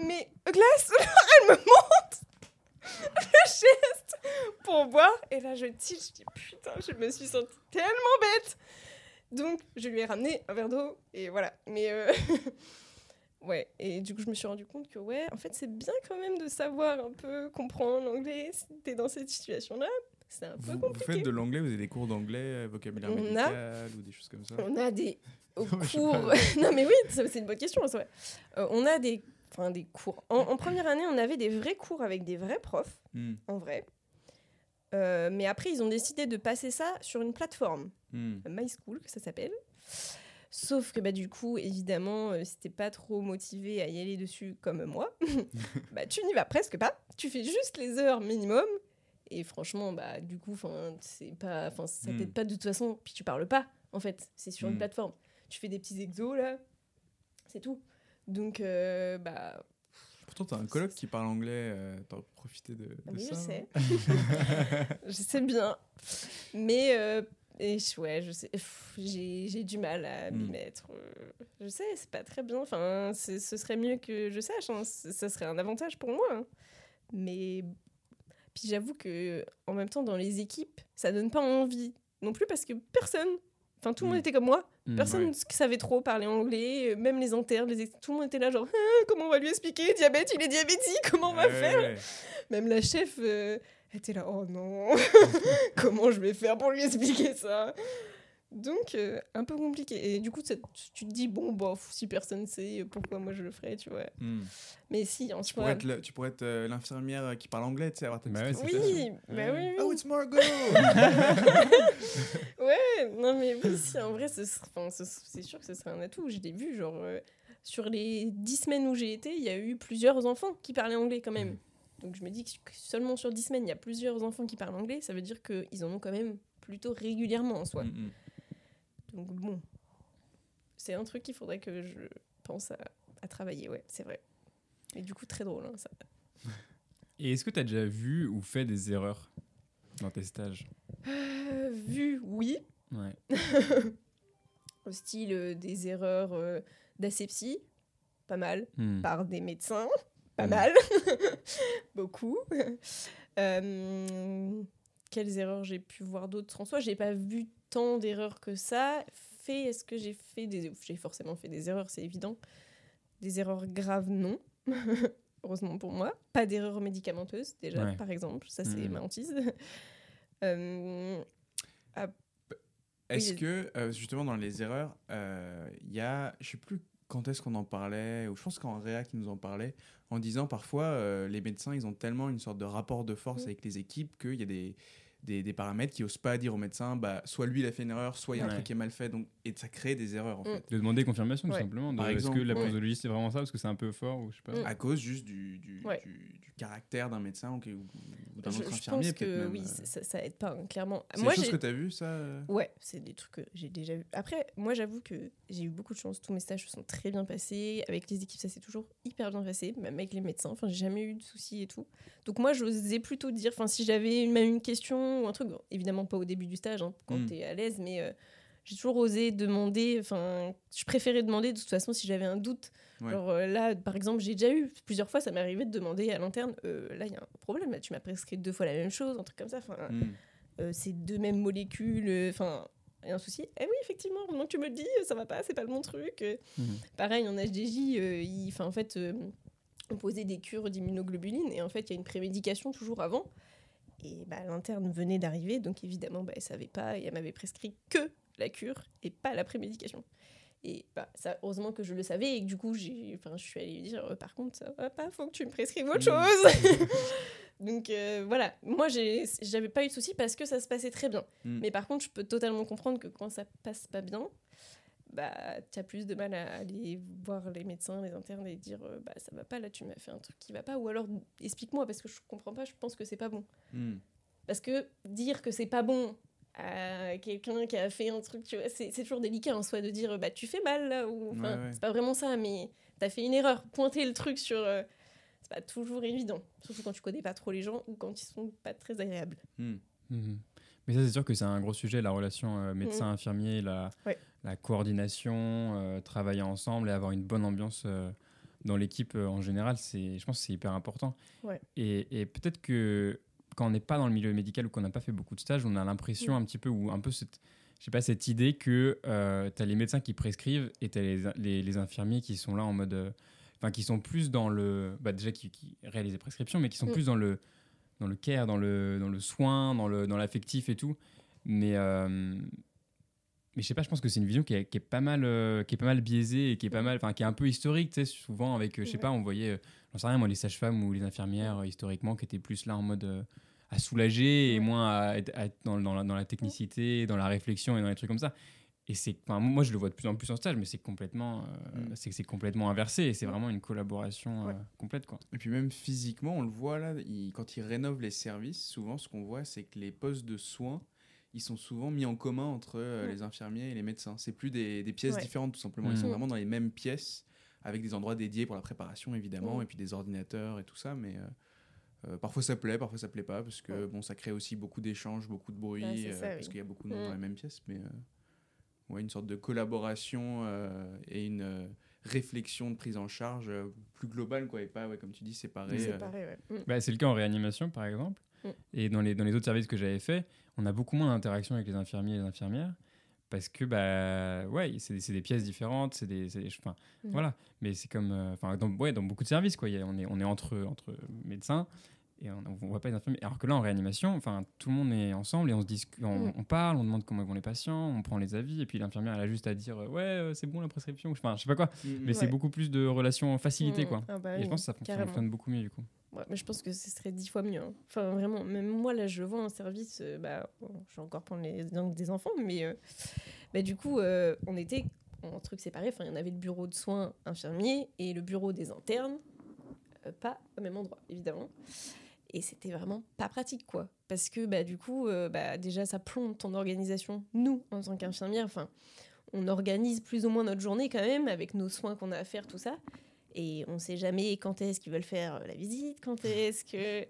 non, mais glace *laughs* Elle me montre le *laughs* geste pour boire. Et là, je tire, je dis Putain, je me suis sentie tellement bête. Donc, je lui ai ramené un verre d'eau. Et voilà. Mais. euh, *laughs* Ouais, et du coup, je me suis rendu compte que, ouais, en fait, c'est bien quand même de savoir un peu comprendre l'anglais si t'es dans cette situation-là. C'est un peu Vous, vous compliqué. faites de l'anglais, vous avez des cours d'anglais, euh, vocabulaire On a- médical ou des choses comme ça? On a des *laughs* au cours. non, mais oui, c'est une bonne question, c'est vrai. Euh, on a des, enfin, des cours. En, en première année, on avait des vrais cours avec des vrais profs, Hmm. en vrai. Euh, mais après, ils ont décidé de passer ça sur une plateforme. Hmm. My School, que ça s'appelle. Sauf que bah, du coup, évidemment, euh, si t'es pas trop motivé à y aller dessus comme moi, *laughs* bah, tu n'y vas presque pas. Tu fais juste les heures minimum. Et franchement, bah, du coup, c'est pas, ça Hmm. t'aide pas de toute façon. Puis tu parles pas, en fait. C'est sur une plateforme. Tu fais des petits exos, là. C'est tout. Donc, euh, bah, Pourtant, t'as un coloc qui parle anglais, euh, t'as profité de, de Ah oui, ça. je sais. non *laughs* je sais bien. Mais, euh, Et ouais, je sais, j'ai du mal à m'y Mm. mettre. Je sais, c'est pas très bien. Enfin, ce serait mieux que je sache. hein, Ça serait un avantage pour moi. hein. Mais puis j'avoue que en même temps, dans les équipes, ça donne pas envie non plus parce que personne, enfin tout le monde Mm. était comme moi. Mm. Personne ouais. ne savait trop parler anglais, euh, même les internes, les tout le monde était là genre Ah, comment on va lui expliquer diabète, il est diabétique, comment on va Ouais, faire ouais. Même la chef euh, était là oh non, *laughs* comment je vais faire pour lui expliquer ça? Donc euh, un peu compliqué. Et du coup tu te dis bon bof, si personne sait pourquoi moi je le ferais, tu vois. Hmm. Mais si en Tu soi. pourrais être, le- tu pourrais être euh, l'infirmière qui parle anglais, tu sais, avoir ta Bah petite ouais. Oui, bah oui, oui. Oh, it's Margot *laughs* Ouais, non mais oui, si, en vrai, ce- c'est sûr que ce serait un atout. Je l'ai vu, genre, euh, sur les dix semaines où j'ai été, il y a eu plusieurs enfants qui parlaient anglais quand même. Donc je me dis que seulement sur dix semaines, il y a plusieurs enfants qui parlent anglais, ça veut dire qu'ils en ont quand même plutôt régulièrement en soi. Mm, mm. Donc bon, c'est un truc qu'il faudrait que je pense à, à travailler, ouais, c'est vrai. Mais du coup, très drôle, hein, ça. *laughs* Et est-ce que tu as déjà vu ou fait des erreurs dans tes stages? Euh, vu, oui, Ouais. *laughs* au style euh, des erreurs euh, d'asepsie, pas mal. Hmm. par des médecins, *laughs* pas Mm. mal, beaucoup. Euh, quelles erreurs j'ai pu voir d'autres en soi? J'ai pas vu tant d'erreurs que ça. Fait, est-ce que j'ai fait des... J'ai forcément fait des erreurs, c'est évident. Des erreurs graves, non. *laughs* Heureusement pour moi. Pas d'erreurs médicamenteuses, déjà, Ouais. par exemple. Ça, c'est Mm. ma hantise. *laughs* Euh, Est-ce Oui. que, euh, justement, dans les erreurs, euh, il y a, je sais plus quand est-ce qu'on en parlait, ou je pense qu'en réa qui nous en parlait, en disant parfois, euh, les médecins, ils ont tellement une sorte de rapport de force Mm. avec les équipes qu'il y a des, des, des paramètres qui osent pas dire au médecin, bah, soit lui, il a fait une erreur, soit il y a un Ouais. truc qui est mal fait, donc, et ça crée des erreurs, en Mm. fait. De demander confirmation, tout Ouais. simplement. de- Est-ce que la Ouais. posologie, c'est vraiment ça Parce que c'est un peu fort ou je sais pas. Mm. À cause juste du, du, Ouais. du, du caractère d'un médecin ou, d'un je, autre je infirmier, pense peut-être que même, oui, euh. ça, ça aide pas, hein, clairement. C'est Moi, des choses j'ai- que tu as vues, ça euh Ouais, c'est des trucs que j'ai déjà vu. Après, moi, j'avoue que j'ai eu beaucoup de chance. Tous mes stages se sont très bien passés. Avec les équipes, ça s'est toujours hyper bien passé. Même avec les médecins. Enfin, j'ai jamais eu de soucis et tout. Donc, moi, j'osais plutôt dire, enfin, si j'avais même une question ou un truc, bon, évidemment pas au début du stage, hein, quand Mm. t'es à l'aise, mais euh, j'ai toujours osé demander. Enfin, je préférais demander de toute façon si j'avais un doute. Ouais. Genre euh, là, par exemple, j'ai déjà eu plusieurs fois, ça m'est arrivé de demander à l'interne, euh, là, il y a un problème, là, tu m'as prescrit deux fois la même chose, un truc comme ça. Enfin, Mm. euh, c'est deux mêmes molécules, enfin, il y a un souci. Eh oui, effectivement, maintenant que tu me le dis, ça va pas, c'est pas le bon truc. Mhm. Pareil, en HDJ, enfin, en fait, on posait des cures d'immunoglobuline et en fait, il y a une prémédication toujours avant. Et bah, l'interne venait d'arriver, donc évidemment, bah, elle savait pas et elle m'avait prescrit que la cure et pas la prémédication. Et bah, ça, heureusement que je le savais et que du coup, je suis allée lui dire, par contre, ça va pas, faut que tu me prescrives autre Mm. chose. *laughs* donc euh, voilà, moi, j'avais pas eu de souci parce que ça se passait très bien. Mm. Mais par contre, je peux totalement comprendre que quand ça passe pas bien, bah, tu as plus de mal à aller voir les médecins, les internes et dire euh, bah, ça va pas, là tu m'as fait un truc qui va pas, ou alors explique-moi parce que je comprends pas, je pense que c'est pas bon. Mm. Parce que dire que c'est pas bon à quelqu'un qui a fait un truc, tu vois, c'est c'est toujours délicat en soi de dire bah tu fais mal là, ou enfin, Ouais, ouais. c'est pas vraiment ça, mais t'as fait une erreur, pointer le truc sur. euh, c'est pas toujours évident, surtout quand tu connais pas trop les gens ou quand ils sont pas très agréables. Mm. Mhm. Mais ça, c'est sûr que c'est un gros sujet, la relation euh, médecin-infirmier, la, Ouais. la coordination, euh, travailler ensemble et avoir une bonne ambiance euh, dans l'équipe en général. C'est, je pense que c'est hyper important. Ouais. Et, et peut-être que quand on n'est pas dans le milieu médical ou qu'on n'a pas fait beaucoup de stages, on a l'impression Mm. un petit peu, ou un peu cette, je sais pas, cette idée que tu as les médecins qui prescrivent et tu as les, les, les infirmiers qui sont là en mode. euh, Enfin, qui sont plus dans le. Bah, déjà, qui, qui réalisent les prescriptions, mais qui sont Mm. plus dans le dans le care, dans le, dans le soin, dans le dans l'affectif et tout. Mais, euh, mais je sais pas, je pense que c'est une vision qui est, qui est pas mal, euh, qui est pas mal biaisée et qui est pas mal, enfin qui est un peu historique, tu sais, souvent avec, euh, je sais Ouais. pas, on voyait, euh, j'en sais rien, moi, les sages-femmes ou les infirmières euh, historiquement qui étaient plus là en mode euh, à soulager et moins à être, à être dans, dans, la, dans la technicité, dans la réflexion et dans les trucs comme ça. Et c'est, moi, je le vois de plus en plus en stage, mais c'est complètement, euh, Mm. c'est complètement inversé et c'est vraiment une collaboration euh, Ouais. complète, quoi. Et puis même physiquement, on le voit là, il- quand ils rénovent les services, souvent ce qu'on voit, c'est que les postes de soins, ils sont souvent mis en commun entre euh, Mm. les infirmiers et les médecins. C'est plus des, des pièces Ouais. différentes tout simplement. Ils Mm. sont vraiment dans les mêmes pièces, avec des endroits dédiés pour la préparation évidemment, Mm. et puis des ordinateurs et tout ça. Mais euh, Euh, parfois ça plaît, parfois ça plaît pas, parce que Ouais. bon, ça crée aussi beaucoup d'échanges, beaucoup de bruit, Ouais, euh, parce qu'il y a beaucoup de monde dans Mm. la même pièce, mais euh, ouais, une sorte de collaboration euh, et une euh, réflexion de prise en charge euh, plus globale, quoi, et pas, ouais, comme tu dis, séparée. C'est euh, pareil, ouais. Mm. Bah, c'est le cas en réanimation, par exemple. Mm. Et dans les, dans les autres services que j'avais fait, on a beaucoup moins d'interaction avec les infirmiers et les infirmières. Parce que, bah, ouais, c'est c'est des pièces différentes, c'est des. des- enfin, Mm. Voilà. Mais c'est comme. euh, Enfin, dans, ouais, dans beaucoup de services, quoi. A- on, est, on est entre, entre médecins et on ne voit pas les infirmiers. Alors que là, en réanimation, enfin, tout le monde est ensemble et on se discute, on, Mm. on parle, on demande comment vont les patients, on prend les avis, et puis l'infirmière, elle a juste à dire, euh, ouais, euh, c'est bon la prescription. Enfin, je sais pas quoi. mm, Mais c'est beaucoup plus de relations facilitées, Mm. quoi. Ah bah Et je pense que ça fonctionne beaucoup mieux, du coup. Mais je pense que ce serait dix fois mieux. hein. Enfin, vraiment, même moi, là, je vois un service, euh, bah, bon, je vais encore prendre les exemples des enfants, mais euh, bah, du coup, euh, on était en truc séparé. Enfin, il y en avait le bureau de soins infirmiers et le bureau des internes, pas au même endroit, évidemment. Et c'était vraiment pas pratique, quoi. Parce que, bah, du coup, bah, déjà, ça plombe ton organisation. Nous, en tant qu'infirmière, enfin, on organise plus ou moins notre journée quand même, avec nos soins qu'on a à faire, tout ça. Et on sait jamais quand est-ce qu'ils veulent faire euh, la visite, quand est-ce que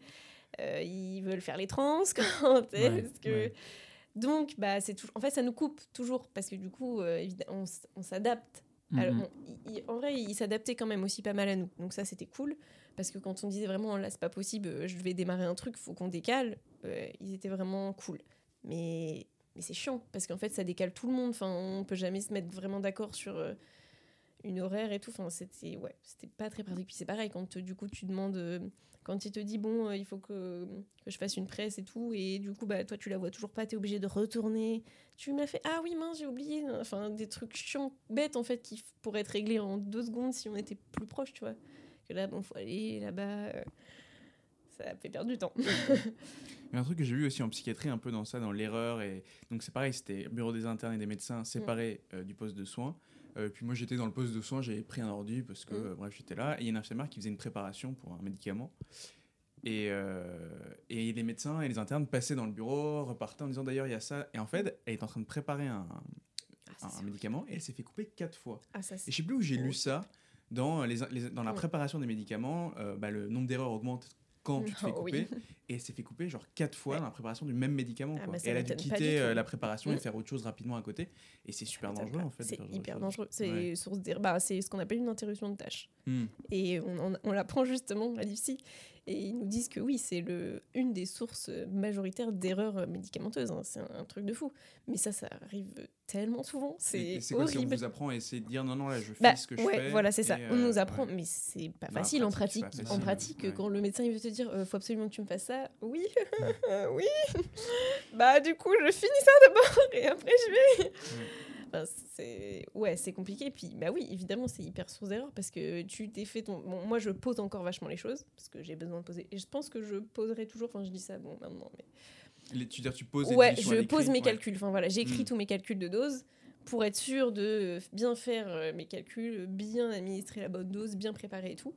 euh, ils veulent faire les trans, *laughs* quand est-ce que. ouais. Donc, bah, c'est toujours. En fait, ça nous coupe toujours parce que du coup, euh, on, s'adapte. Alors, Mhm. on- il- il- en vrai, ils s'adaptaient quand même aussi pas mal à nous. Donc ça, c'était cool. Parce que quand on disait vraiment, là, c'est pas possible, euh, je vais démarrer un truc, faut qu'on décale, euh, ils étaient vraiment cool. Mais, mais c'est chiant, parce qu'en fait, ça décale tout le monde. Enfin, on peut jamais se mettre vraiment d'accord sur une horaire et tout. Enfin, c'était ouais, c'était pas très pratique. Puis c'est pareil, quand du coup, tu demandes... euh, quand il te dit, bon, euh, il faut que, que je fasse une presse et tout, et du coup, bah, toi, tu la vois toujours pas, t'es obligé de retourner. Tu m'as fait, ah oui, mince, j'ai oublié. Enfin, des trucs chiants, bêtes, en fait, qui pourraient être réglés en deux secondes si on était plus proche, tu vois. Que là, bon, faut aller là-bas. euh, ça fait perdre du temps. *laughs* Mais un truc que j'ai vu aussi en psychiatrie, un peu dans ça, dans l'erreur. Et... Donc c'est pareil, c'était bureau des internes et des médecins séparés euh, du poste de soins. Euh, puis moi j'étais dans le poste de soins, j'avais pris un ordu parce que Mm. euh, bref j'étais là. Et il y a une infirmière qui faisait une préparation pour un médicament. Et, euh, et les médecins et les internes passaient dans le bureau, repartaient en disant d'ailleurs il y a ça. Et en fait, elle est en train de préparer un, Ah, un médicament et elle s'est fait couper quatre fois. ah, ça, Et je sais plus où j'ai lu ça. Dans, les, les- dans la préparation des médicaments, euh, bah, le nombre d'erreurs augmente quand tu te fais oui. couper. Et elle s'est fait couper genre quatre fois Ouais. dans la préparation du même médicament. Ah, quoi. et elle a dû quitter euh, la préparation et Mm. faire autre chose rapidement à côté. Et c'est super dangereux pas. en fait. C'est hyper dangereux. C'est Ouais. source d'erreur. Bah, ce qu'on appelle une interruption de tâche. Mm. Et on, on, on l'apprend justement à l'IFSI. Et ils nous disent que oui, c'est le- une des sources majoritaires d'erreurs médicamenteuses. hein. C'est un, un truc de fou. Mais ça, ça arrive tellement souvent. C'est C'est quoi si on horrible. vous apprend à essayer de dire non, non, là je fais Bah, ce que je ouais, fais voilà, c'est ça. On nous euh, apprend, ouais. mais c'est pas Bah, en facile en pratique, En pratique, ouais. quand le médecin il veut te dire, euh, faut absolument que tu me fasses ça, oui, *laughs* oui. bah du coup, je finis ça d'abord et après je vais. Enfin, c'est ouais, c'est compliqué. Puis bah oui, évidemment, c'est hyper source d'erreur parce que tu t'es fait ton. Bon, moi, je pose encore vachement les choses parce que j'ai besoin de poser. Et je pense que je poserai toujours. Enfin, je dis ça bon maintenant, mais Les- tu veux dire, tu poses ouais, je pose mes ouais. calculs. Enfin voilà, j'écris Mm. tous mes calculs de dose pour être sûr de bien faire euh, mes calculs, bien administrer la bonne dose, bien préparer et tout.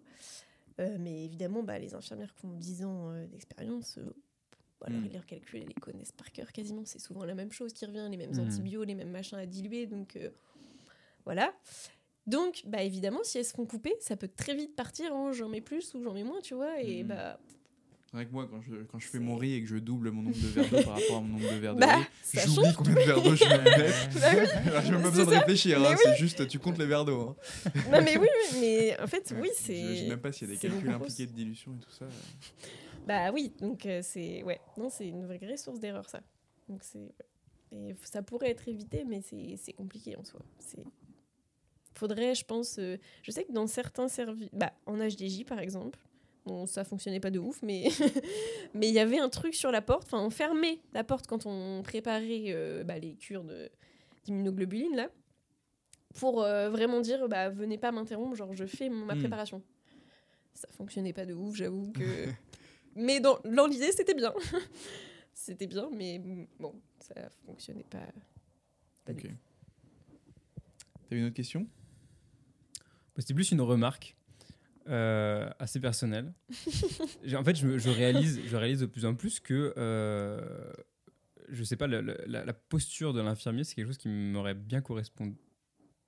Euh, mais évidemment, bah, les infirmières qui ont 10 ans euh, d'expérience, euh, alors Mm. leurs calculs, elles les connaissent par cœur quasiment. C'est souvent la même chose qui revient, les mêmes Mm. antibiotiques, les mêmes machins à diluer. Donc euh, voilà. Donc, bah évidemment, si elles se font couper, ça peut très vite partir en j'en mets plus ou j'en mets moins, tu vois. Et Mm. bah, C'est vrai que moi, quand je, quand je fais mon riz et que je double mon nombre de verres d'eau par rapport à mon nombre de verres de Bah, riz, ça j'oublie combien de verres d'eau je mettre. *laughs* Bah oui. *laughs* Alors, j'ai même pas besoin de réfléchir, hein, oui. c'est juste tu comptes les verres d'eau. hein. non mais oui, oui, mais en fait, oui, Je- c'est. Je sais même pas s'il y a des calculs impliqués de dilution et tout ça. Bah oui, donc euh, c'est ouais, non, c'est une vraie source d'erreur ça. Donc c'est ouais. ça pourrait être évité, mais c'est compliqué en soi. C'est faudrait, je pense, euh, je sais que dans certains services, bah en HDJ par exemple, bon ça fonctionnait pas de ouf, mais *laughs* mais il y avait un truc sur la porte, enfin on fermait la porte quand on préparait euh, bah, les cures de d'immunoglobuline là, pour vraiment dire bah venez pas m'interrompre, genre je fais mon- ma Hmm. préparation. Ça fonctionnait pas de ouf, j'avoue que. *laughs* Mais dans, dans l'idée, c'était bien. *laughs* c'était bien, mais mm, bon, ça fonctionnait pas. pas du Ok. T'avais une autre question? Bah, C'était plus une remarque euh, assez personnelle. *laughs* En fait, je, réalise, je réalise de plus en plus que, euh, je sais pas, la, la posture de l'infirmier, c'est quelque chose qui m'aurait bien correspondu,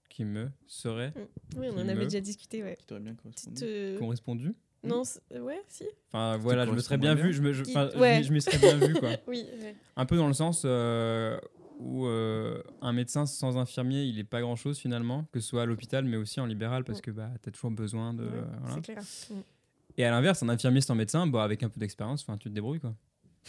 qui me serait Oui, on en avait déjà discuté, ouais. qui t'aurait bien correspondu Petite, euh, correspondu. Non, c'est- ouais, si. Enfin voilà, je me serais bien vu, je me, je, je ouais. m'y- je m'y serais bien vu quoi. *laughs* Oui, ouais. Un peu dans le sens euh, où euh, un médecin sans infirmier, il est pas grand chose finalement, que ce soit à l'hôpital mais aussi en libéral parce Mm. que bah, tu as toujours besoin de. Ouais, euh, voilà. c'est clair. Mm. Et à l'inverse, un infirmier sans médecin, bah, avec un peu d'expérience, enfin, tu te débrouilles quoi.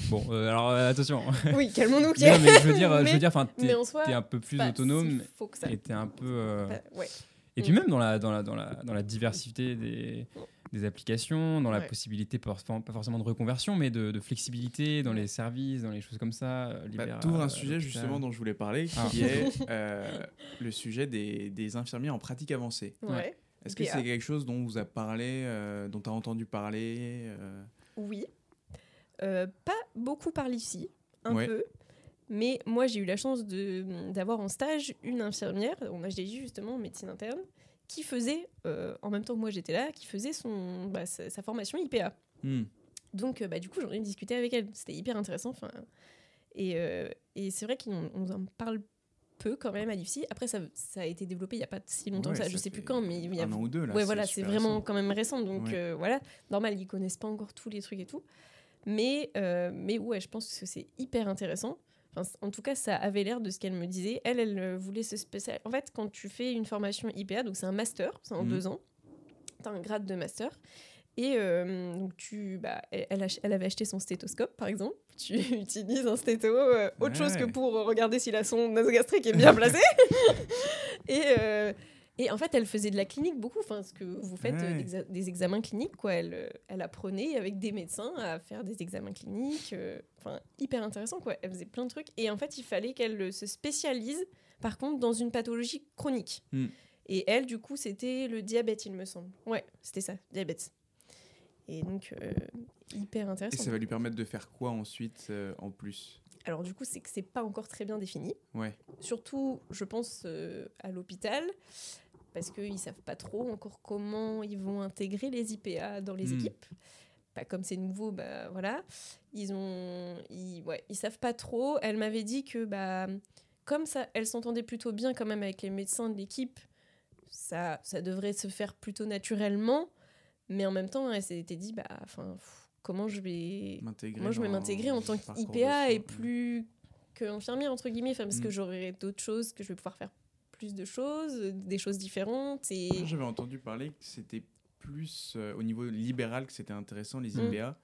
Bon, euh, alors euh, attention. *laughs* Oui, calmons-nous. *laughs* Non, mais je veux dire, je veux dire, enfin, mais t'es un peu plus pas autonome si faut que ça. et t'es un peu. euh, Bah, ouais. Et puis Mm. même dans la, dans la, dans la, dans la diversité des, des applications, dans la Ouais. possibilité, pas pas forcément de reconversion, mais de, de flexibilité dans les services, dans les choses comme ça. euh, Bah, un euh, sujet justement dont je voulais parler, qui Ah. est *laughs* euh, le sujet des, des infirmiers en pratique avancée. Ouais. Est-ce que c'est quelque chose dont on vous a parlé, euh, dont tu as entendu parler euh, Oui. Euh, pas beaucoup par ici, un Ouais. peu. Mais moi, j'ai eu la chance de- d'avoir en stage une infirmière, en HDJ justement, en médecine interne, qui faisait, euh, en même temps que moi j'étais là, qui faisait son, bah, sa, sa formation IPA. hmm, Donc, euh, bah, du coup, j'en ai discuté avec elle. C'était hyper intéressant. 'fin, Et, euh, et c'est vrai qu'on on en parle peu quand même à l'IFSI. Après, ça, ça a été développé il n'y a pas si longtemps Ouais, que ça. ça Je sais plus quand, mais il y a un an ou deux là. ouais, voilà, c'est vraiment récent. quand même récent. Donc Ouais. euh, voilà, normal, ils connaissent pas encore tous les trucs et tout. Mais, euh, mais ouais, je pense que c'est hyper intéressant. Enfin, en tout cas, ça avait l'air de ce qu'elle me disait. Elle, elle euh, voulait se spécialiser. En fait, quand tu fais une formation IPA, donc c'est un master, c'est en Mhm. deux ans, tu as un grade de master. Et euh, donc tu, bah, elle, elle elle avait acheté son stéthoscope, par exemple. *laughs* Tu utilises un stétho, euh, autre chose que pour regarder si la sonde nasogastrique est bien *laughs* placée. et, euh, et en fait, elle faisait de la clinique beaucoup, enfin, ce que vous faites, euh, Ouais. des examens cliniques, quoi. Elle, euh, elle apprenait avec des médecins à faire des examens cliniques, euh, enfin, hyper intéressant, quoi. Elle faisait plein de trucs. Et en fait, il fallait qu'elle se spécialise, par contre, dans une pathologie chronique. Hmm. Et elle, du coup, c'était le diabète, il me semble. Ouais, c'était ça, diabète. Et donc, euh, hyper Et intéressant. ça va lui permettre de faire quoi ensuite euh, en plus? Alors, du coup, c'est que c'est pas encore très bien défini. Ouais. Surtout, je pense, euh, à l'hôpital, parce qu'ils savent pas trop encore comment ils vont intégrer les IPA dans les Hmm. équipes. Pas comme c'est nouveau, bah voilà. Ils ont, ils, ouais, ils savent pas trop. Elle m'avait dit que bah comme ça, elle s'entendait plutôt bien quand même avec les médecins de l'équipe. Ça, ça devrait se faire plutôt naturellement, mais en même temps, elle s'était dit bah, enfin, comment je vais M'intégrer moi, je vais m'intégrer en tant qu'IPA et plus qu'infirmière, entre guillemets, enfin, parce que Mm. j'aurai d'autres choses, que je vais pouvoir faire plus de choses, des choses différentes. Et... J'avais entendu parler que c'était plus euh, au niveau libéral que c'était intéressant les Mm. IPA.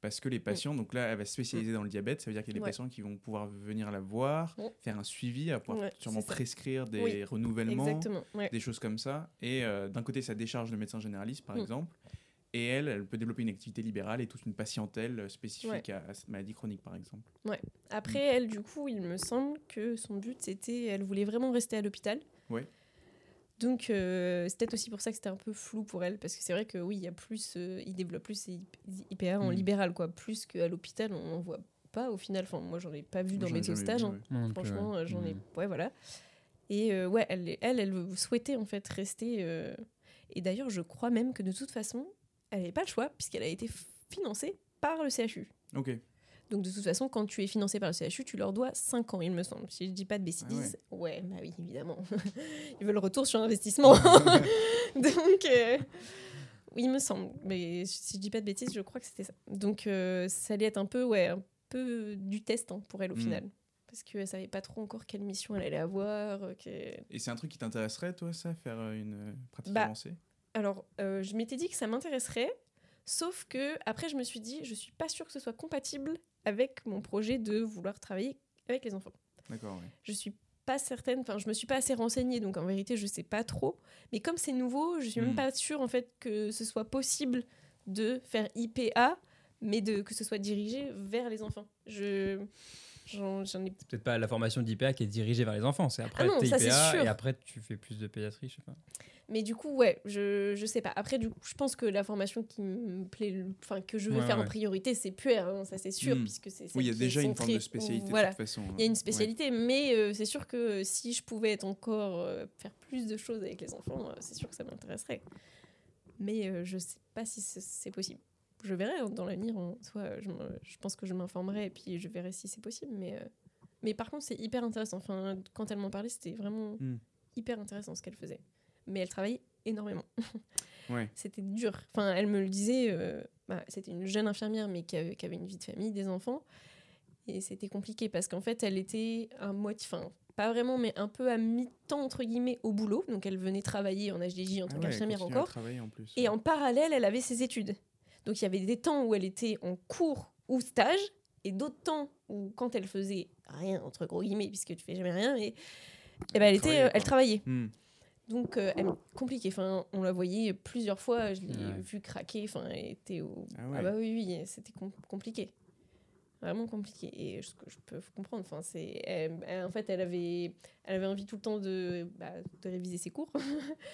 Parce que les patients, donc là, elle va se spécialiser dans le diabète, ça veut dire qu'il y a des Ouais. patients qui vont pouvoir venir la voir, Mm. faire un suivi, à pouvoir Ouais, sûrement prescrire des Oui, renouvellements. Ouais. des choses comme ça. Et euh, d'un côté, ça décharge le médecin généraliste, par Mm. exemple. Et elle, elle peut développer une activité libérale et toute une patientèle euh, spécifique à, à cette maladie chronique, par exemple. Après, elle, du coup, il me semble que son but, c'était. Elle voulait vraiment rester à l'hôpital. Ouais. Donc, euh, c'est peut-être aussi pour ça que c'était un peu flou pour elle. Parce que c'est vrai que oui, il y a plus. euh, il développe plus ses IPA en Mm. libéral, quoi. Plus qu'à l'hôpital, on n'en voit pas au final. Enfin, moi, j'en ai pas vu dans mes jamais stages. hein. ouais. Franchement, ouais. j'en ai. Mm. Ouais, voilà. Et euh, ouais, elle, elle, elle souhaitait en fait rester. euh, Et d'ailleurs, je crois même que de toute façon, elle n'avait pas le choix puisqu'elle a été financée par le CHU. Ok. Donc de toute façon, quand tu es financé par le CHU, tu leur dois 5 ans, il me semble. Si je dis pas de bêtises. ouais. bah oui, évidemment. *laughs* Ils veulent le retour sur investissement. *laughs* Donc, euh, oui, il me semble. Mais si je dis pas de bêtises, je crois que c'était ça. Donc euh, ça allait être un peu, ouais, un peu du test hein, pour elle au Mm. final. Parce qu'elle savait pas trop encore quelle mission elle allait avoir. euh, que- Et c'est un truc qui t'intéresserait, toi, ça, faire une pratique Bah, avancée? Alors, euh, je m'étais dit que ça m'intéresserait. Sauf que après, je me suis dit, je suis pas sûre que ce soit compatible avec mon projet de vouloir travailler avec les enfants. D'accord, ouais. je suis pas certaine, enfin je me suis pas assez renseignée, donc en vérité je sais pas trop. Mais comme c'est nouveau, je suis même Hmm. pas sûre en fait que ce soit possible de faire IPA, mais de que ce soit dirigé vers les enfants. Je j'en j'en ai C'est peut-être pas la formation d'IPA qui est dirigée vers les enfants, c'est après Ah non, t'es ça, c'est IPA sûr. et après tu fais plus de pédiatrie, je sais pas. Mais du coup, ouais, je, je sais pas. Après, du coup, je pense que la formation qui me plaît, enfin, que je veux Ouais, faire en priorité, c'est puère, hein, ça c'est sûr, Hmm. puisque c'est. Oui, il y a déjà une forme de spécialité Voilà. de toute façon. Il y a une Ouais. spécialité, mais euh, c'est sûr que si je pouvais être encore euh, faire plus de choses avec les enfants, euh, c'est sûr que ça m'intéresserait. Mais euh, je sais pas si c'est possible. Je verrai hein, dans l'avenir. en Soit je, me- je pense que je m'informerai et puis je verrai si c'est possible. Mais, euh, mais par contre, c'est hyper intéressant. Enfin, quand elle m'en parlait, c'était vraiment Hmm. hyper intéressant ce qu'elle faisait. Mais elle travaille énormément. *laughs* Ouais. C'était dur. Enfin, elle me le disait, euh, bah, c'était une jeune infirmière, mais qui avait, qui avait une vie de famille, des enfants. Et c'était compliqué parce qu'en fait, elle était à moitié, enfin, pas vraiment, mais un peu à mi-temps, entre guillemets, au boulot. Donc, elle venait travailler en HDJ en tant Ah ouais, qu'infirmière encore. travailler en plus. Et en parallèle, elle avait ses études. Donc il y avait des temps où elle était en cours ou stage, et d'autres temps où, quand elle faisait rien, entre gros guillemets, puisque tu fais jamais rien, et, eh ben, elle, était, Travaillait, euh, elle travaillait. Hmm. Donc euh, elle compliqué. Enfin, on la voyait plusieurs fois, je l'ai Ouais. vue craquer. Enfin, elle était au. Ah Ah, bah oui, oui, c'était com- compliqué. Vraiment compliqué. Et ce que je peux comprendre, enfin, c'est. elle- elle- en fait, elle avait, elle avait envie tout le temps de, bah, de réviser ses cours.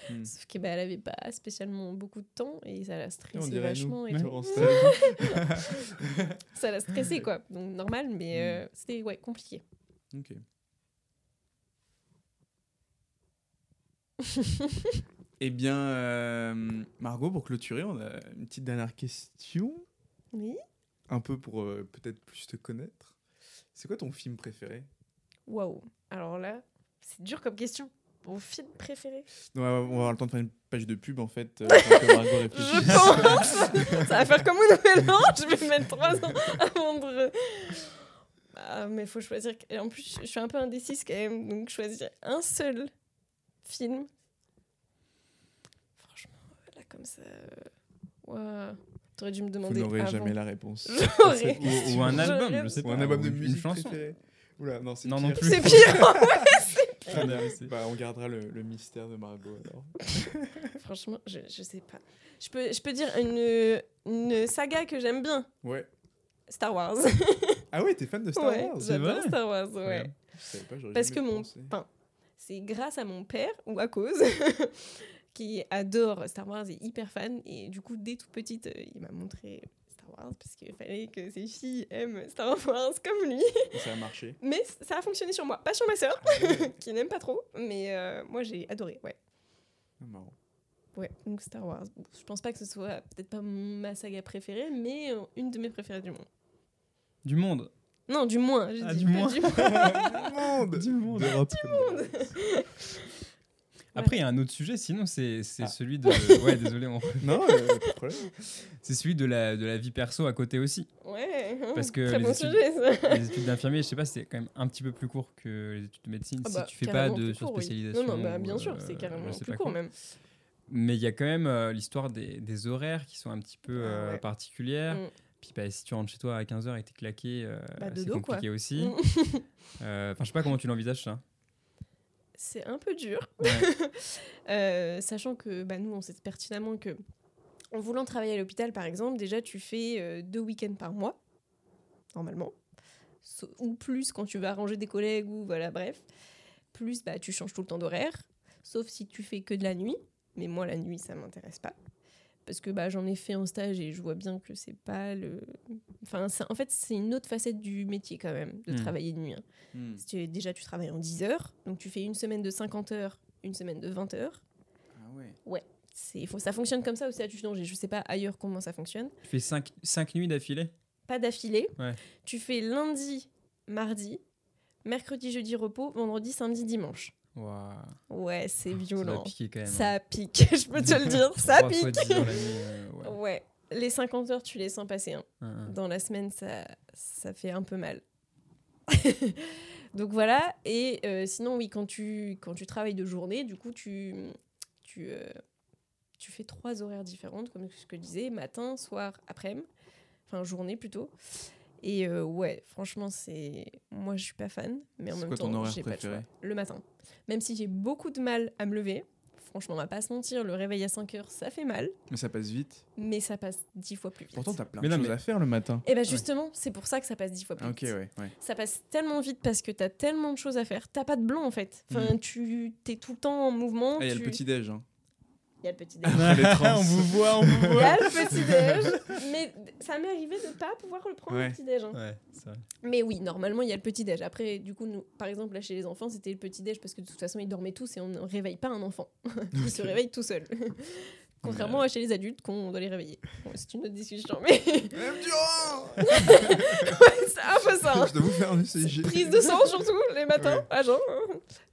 Hmm. *laughs* Sauf que bah, elle avait pas spécialement beaucoup de temps et ça l'a dirait vachement. nous, et *laughs* tout. ça l'a stressé quoi. Donc normal, mais Mm. euh, c'était ouais, compliqué. Ok. *laughs* Eh bien, euh, Margot, pour clôturer, on a une petite dernière question, Oui. Un peu pour euh, peut-être plus te connaître. C'est quoi ton film préféré? Waouh. Alors là, c'est dur comme question. Mon film préféré? On va on va avoir le temps de faire une page de pub en fait. euh. *laughs* Je pense Ça va faire comme au Nouvel An, je vais mettre trois ans avant de... Ah, mais faut choisir... Et en plus, je suis un peu indécise quand même, donc choisir un seul film. Franchement, là comme ça... Ouah. T'aurais dû me Vous demander n'aurez avant. jamais la réponse. *laughs* Ou, ou un album, je sais Ou pas. un album de ou une musique chanson. préférée. Oula, non, c'est Non, non pire. plus. C'est pire *laughs* Ah, non, mais c'est- Bah, on gardera le, le mystère de Margot alors. *laughs* Franchement, je, je sais pas. Je peux, je peux dire une, une saga que j'aime bien. Ouais. Star Wars. Ah ouais, t'es fan de Star ouais, Wars j'adore vrai Star Wars, ouais. Savais pas, Parce que mon... Enfin, c'est grâce à mon père, ou à cause, qui adore Star Wars et hyper fan. Et du coup, dès toute petite, euh, il m'a montré Star Wars parce qu'il fallait que ses filles aiment Star Wars comme lui. Ça a marché. Mais ça a fonctionné sur moi, pas sur ma sœur, Ah ouais. *laughs* qui n'aime pas trop. Mais euh, moi, j'ai adoré, ouais. Ah, marrant. Ouais, donc Star Wars. Je pense pas que ce soit peut-être pas ma saga préférée, mais euh, une de mes préférées du monde. Du monde. Non, du moins. j'ai Ah, dit du moins. du moins. *laughs* monde Du monde. D'Europe. *laughs* Après, il y a un autre sujet, sinon, c'est Ah. celui de. *laughs* Ouais, désolé, on- Non, euh, c'est celui de la, de la vie perso à côté aussi. Ouais. Parce que *laughs* Très les bon études- sujet, ça. Les études d'infirmier, je sais pas, c'est quand même un petit peu plus court que les études de médecine Ah si bah, tu fais pas de court, oui. surspécialisation. Non, non, bah, ou, bien sûr, euh, c'est carrément plus court quoi. même. Mais il y a quand même euh, l'histoire des, des horaires qui sont un petit peu Ah euh, ouais. particulières. Mm. Puis bah, si tu rentres chez toi à 15h et que t'es claqué, euh, Bah, c'est quoi. compliqué aussi. Mm. *laughs* Enfin, je sais pas comment tu l'envisages ça. C'est un peu dur. Ouais. *laughs* Euh, sachant que bah, nous, on sait pertinemment que en voulant travailler à l'hôpital, par exemple, déjà tu fais euh, deux week-ends par mois, normalement, So- ou plus quand tu vas arranger des collègues ou voilà, bref. Plus, bah, tu changes tout le temps d'horaire, sauf si tu fais que de la nuit. Mais moi, la nuit, ça m'intéresse pas. Parce que bah, j'en ai fait en stage et je vois bien que c'est pas le. Enfin, en fait, c'est une autre facette du métier quand même, de Hmm. travailler de nuit. hein. Hmm. Déjà, tu travailles en 10 heures, donc tu fais une semaine de 50 heures, une semaine de 20 heures. Ah ouais. C'est, faut, ça fonctionne comme ça aussi à Tuchon. Je sais pas ailleurs comment ça fonctionne. Tu fais 5, nuits d'affilée? Pas d'affilée. Ouais. Tu fais lundi, mardi, mercredi, jeudi, repos, vendredi, samedi, dimanche. Ouais, c'est Ça violent. quand même. hein. Ça pique, *laughs* je peux te le dire, ça fois pique. 10 heures la nuit, euh, ouais. Ouais, les 50 heures, tu les sens passer. hein. Hein, hein. Dans la semaine, ça, ça fait un peu mal. *laughs* Donc voilà, et euh, sinon, oui, quand tu, quand tu travailles de journée, du coup, tu, tu, euh, tu fais trois horaires différentes, comme ce que je disais, matin, soir, après-midi, enfin journée plutôt. Et euh, ouais, franchement, c'est. Moi, je suis pas fan, mais en même quoi temps, j'ai pas préféré choix. Le matin. Même si j'ai beaucoup de mal à me lever, franchement, on va pas se mentir, le réveil à 5 heures, ça fait mal, Mais ça passe vite. mais ça passe dix fois plus vite. Pourtant, t'as plein Mais de non, choses mais- à faire le matin. Et ben justement, c'est pour ça que ça passe dix fois plus Ah, ok, vite. ouais. ouais. Ça passe tellement vite parce que t'as tellement de choses à faire. T'as pas de blanc en fait. Enfin, tu t'es tout le temps en mouvement. Ah, il y a le petit-déj. Hein. Il y a le petit déj. Les trans. *laughs* on vous voit, on vous Il y voit. a le petit déj. Mais ça m'est arrivé de pas pouvoir le prendre Ouais. le petit déj. hein. Ouais. Mais oui, normalement, il y a le petit déj. Après, du coup, nous, par exemple, là chez les enfants, c'était le petit déj parce que de toute façon, ils dormaient tous et on ne réveille pas un enfant. *laughs* Il se réveille tout seul. *laughs* Contrairement à chez les adultes qu'on doit les réveiller. Bon, c'est une autre discussion, mais Même Durand c'est un peu ça. hein. Je dois vous faire un ECG. Prise de sang surtout les matins, Ouais. à jeun.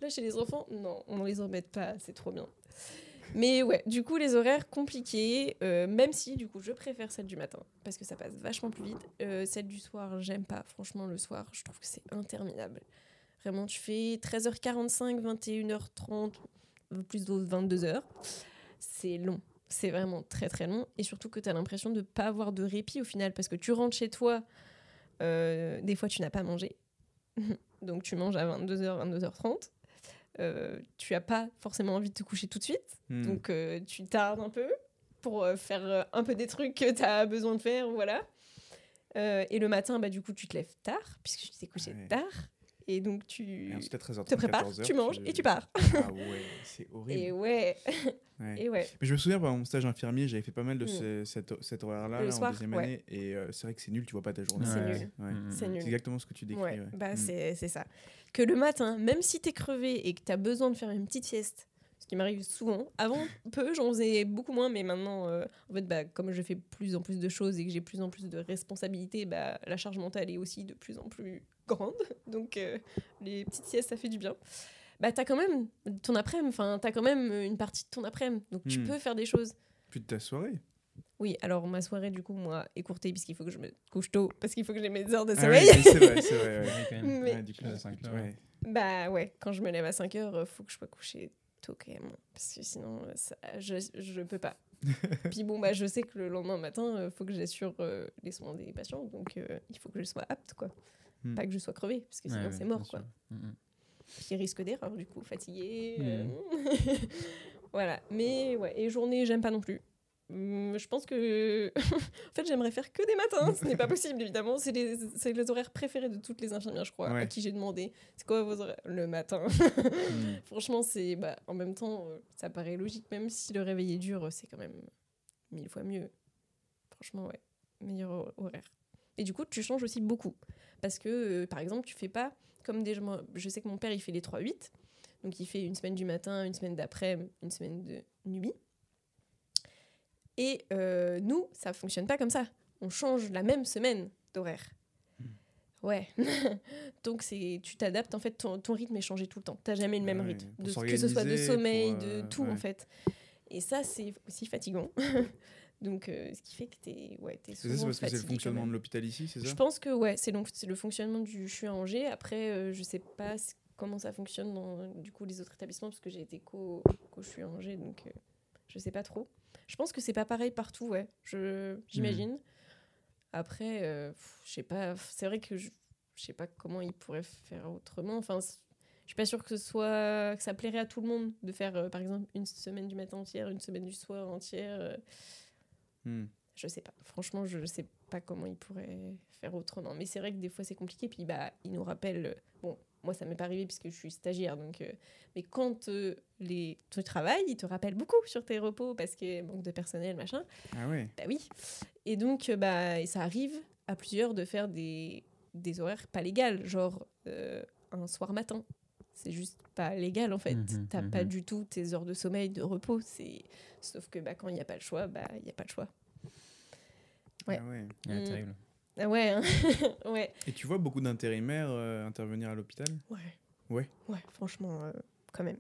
Là chez les enfants, non, on les embête pas, c'est trop bien. Mais ouais, du coup, les horaires compliqués, euh, même si du coup, je préfère celle du matin parce que ça passe vachement plus vite. Euh, celle du soir, j'aime pas. Franchement, le soir, je trouve que c'est interminable. Vraiment, tu fais 13h45, 21h30, plus de 22h. C'est long. C'est vraiment très très long. Et surtout que tu as l'impression de pas avoir de répit au final parce que tu rentres chez toi, euh, des fois tu n'as pas mangé. *laughs* Donc tu manges à 22h, 22h30. Euh, tu as pas forcément envie de te coucher tout de suite. Hmm. Donc euh, tu tardes un peu pour euh, faire un peu des trucs que tu as besoin de faire, voilà. Euh, et le matin, bah, du coup, tu te lèves tard, puisque tu t'es couché Ouais. tard. Et donc tu Et ensuite, à 13h30, te prépares, 14h, tu manges et tu pars. Ah ouais, c'est horrible. Et ouais, Ouais. et ouais. Mais je me souviens, par mon stage infirmier, j'avais fait pas mal de Mm. ce- cet, horaire-là là, en soir, deuxième ouais. année. Et euh, c'est vrai que c'est nul, tu vois pas ta journée. C'est Ouais. nul. Ouais. C'est exactement ce que tu décris. Ouais, ouais. bah Mm. c'est c'est ça. Que le matin, même si t'es crevé et que t'as besoin de faire une petite sieste, ce qui m'arrive souvent, avant *laughs* peu, j'en faisais beaucoup moins, mais maintenant, euh, en fait, bah, comme je fais plus en plus de choses et que j'ai plus en plus de responsabilités, bah, la charge mentale est aussi de plus en plus grande. *laughs* Donc euh, les petites siestes, ça fait du bien. Bah, t'as quand même ton après-midi, enfin, t'as quand même une partie de ton après-midi, donc tu Hmm. peux faire des choses. Plus de ta soirée. Oui, alors ma soirée, du coup, moi, écourtée, puisqu'il faut que je me couche tôt, parce qu'il faut que j'ai mes heures de Ah sommeil. oui, c'est vrai, c'est vrai. ouais. Quand même. Mais- Ouais, du coup, À cinq heures. ouais. Bah ouais, quand je me lève à 5 heures, euh, faut que je sois couchée tôt quand même. Parce que sinon, euh, ça, je, je peux pas. *laughs* Puis bon, bah je sais que le lendemain matin, euh, faut que j'assure euh, les soins des patients. Donc euh, il faut que je sois apte, quoi. Hmm. Pas que je sois crevée, parce que sinon ouais, c'est mort, quoi. sûr. Mm, mm. Puis risque d'erreur, du coup, fatiguée. Hmm. euh, *laughs* voilà. Mais ouais, et journée, j'aime pas non plus. Hum, Je pense que. *laughs* en fait, j'aimerais faire que des matins. Ce n'est pas possible, évidemment. C'est les, horaires préférés de toutes les infirmières, je crois, à qui j'ai demandé. C'est quoi vos horaires Le matin? *laughs* Mm. Franchement, c'est bah, en même temps, euh, ça paraît logique, même si le réveil est dur, c'est quand même mille fois mieux. Franchement, ouais, meilleur hor- horaire. Et du coup, tu changes aussi beaucoup. Parce que, euh, par exemple, tu fais pas comme des. moi, Je sais que mon père, il fait les 3-8. Donc, il fait une semaine du matin, une semaine d'après, une semaine de nuit. Et euh, nous, ça fonctionne pas comme ça. On change la même semaine d'horaire. Ouais. *laughs* Donc c'est tu t'adaptes en fait ton, ton rythme est changé tout le temps. T'as jamais le même Ouais, rythme de, que ce soit de sommeil, de euh, tout en fait. Et ça c'est aussi fatigant. *laughs* Donc euh, ce qui fait que t'es ouais t'es souvent c'est parce que c'est le fonctionnement même. de l'hôpital ici, c'est ça? Je pense que ouais c'est donc c'est le fonctionnement du je suis à Angers. Après euh, je sais pas comment ça fonctionne dans du coup les autres établissements parce que j'ai été co co je suis à Angers donc euh, je sais pas trop. Je pense que c'est pas pareil partout ouais. Je j'imagine. Après euh, je sais pas c'est vrai que je sais pas comment ils pourraient faire autrement. Enfin, je suis pas sûre que ce soit que ça plairait à tout le monde de faire, euh, par exemple, une semaine du matin entière, une semaine du soir entière. euh, Hmm. je sais pas. Franchement, je sais pas comment ils pourraient faire autrement. Mais c'est vrai que des fois c'est compliqué. Puis bah, ils nous rappellent. euh, Bon, moi ça m'est pas arrivé puisque je suis stagiaire. Donc, euh, mais quand euh, les tu travailles, ils te rappellent beaucoup sur tes repos parce que manque de personnel, machin. Ah ouais. Bah oui. Et donc, euh, bah, et ça arrive à plusieurs de faire des, des horaires pas légales, genre euh, un soir matin. C'est juste pas légal en fait. Mhm, T'as pas mhm. du tout tes heures de sommeil, de repos. C'est sauf que bah, quand il n'y a pas le choix, bah il y a pas le choix. Ouais. Ah ouais. Ouais, Mm. terrible. Ah ouais, hein. *laughs* ouais, Et tu vois beaucoup d'intérimaires euh, intervenir à l'hôpital? Ouais, Ouais. ouais. Franchement, euh, quand même.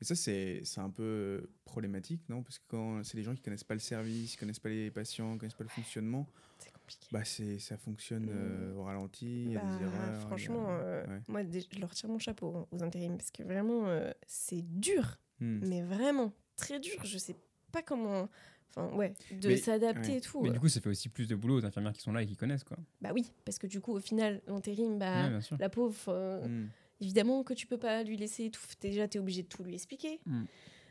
Et ça, c'est un peu problématique, non? Parce que quand c'est des gens qui connaissent pas le service, qui connaissent pas les patients, qui connaissent pas le fonctionnement, C'est compliqué. bah ça fonctionne euh, au ralenti, il y a Bah, des erreurs. y a- franchement, euh, ouais. moi je leur tire mon chapeau hein, aux intérims parce que vraiment euh, c'est dur. Hmm. mais vraiment très dur. Je sais pas comment. Enfin, ouais, de s'adapter ouais. et tout. Mais euh. du coup, ça fait aussi plus de boulot aux infirmières qui sont là et qui connaissent, quoi. Bah oui, parce que du coup, au final, l'intérim, bah, Ouais, la pauvre, euh, Hmm. évidemment que tu peux pas lui laisser tout. Déjà, tu es obligé de tout lui expliquer. Mm.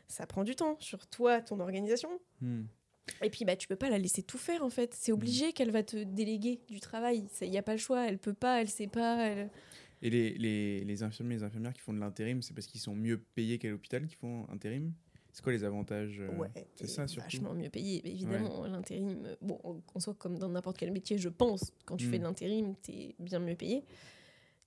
Ça prend du temps sur toi, ton organisation. Hmm. Et puis, bah, tu peux pas la laisser tout faire en fait. C'est obligé qu'elle va te déléguer du travail. Il n'y a pas le choix. Elle peut pas, elle sait pas. Elle... Et les, les, les infirmiers et les infirmières qui font de l'intérim, c'est parce qu'ils sont mieux payés qu'à l'hôpital qui font intérim? C'est quoi les avantages euh, Ouais, C'est ça surtout Vachement mieux payé. Mais évidemment, l'intérim, euh, bon, en soi, comme dans n'importe quel métier, je pense, quand tu Mm. fais de l'intérim, tu es bien mieux payé.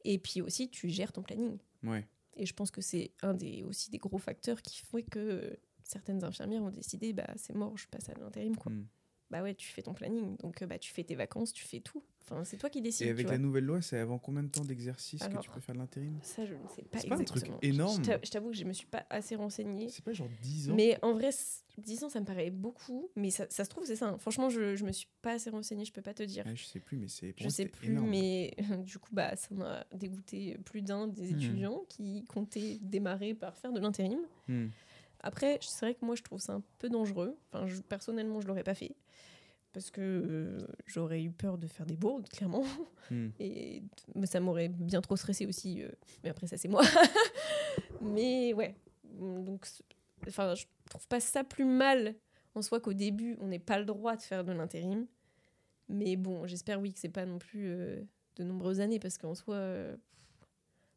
Et puis aussi, tu gères ton planning. Ouais. Et je pense que c'est un des, aussi des gros facteurs qui fait que certaines infirmières ont décidé, bah, c'est mort, je passe à l'intérim. quoi. Hmm. Bah ouais, tu fais ton planning. Donc, euh, bah, tu fais tes vacances, tu fais tout. Enfin, c'est toi qui décides. Et avec la nouvelle loi, c'est avant combien de temps d'exercice que tu peux faire de l'intérim? Ça, je ne sais pas C'est pas un truc exactement. énorme. Je t'a- Je t'avoue que je me suis pas assez renseignée. C'est pas genre 10 ans? Mais en vrai, c- 10 ans, ça me paraît beaucoup. Mais ça, ça se trouve, c'est ça. hein. Franchement, je, je me suis pas assez renseignée, je peux pas te dire. Ouais, Je sais plus, mais c'est. Je moi, sais plus, énorme. mais *laughs* du coup, bah, ça m'a dégoûté plus d'un des Mhm. étudiants qui comptaient démarrer par faire de l'intérim. Hmm. Après, c'est vrai que moi, je trouve ça un peu dangereux. Enfin, je- personnellement, je l'aurais pas fait. Parce que euh, j'aurais eu peur de faire des bourdes, clairement. Hmm. *laughs* Et mais ça m'aurait bien trop stressé aussi. euh, mais après, ça, c'est moi. *laughs* mais ouais. Donc, c'est- enfin, je trouve pas ça plus mal en soi qu'au début, on n'ait pas le droit de faire de l'intérim. Mais bon, j'espère, oui, que c'est pas non plus euh, de nombreuses années. Parce qu'en soi,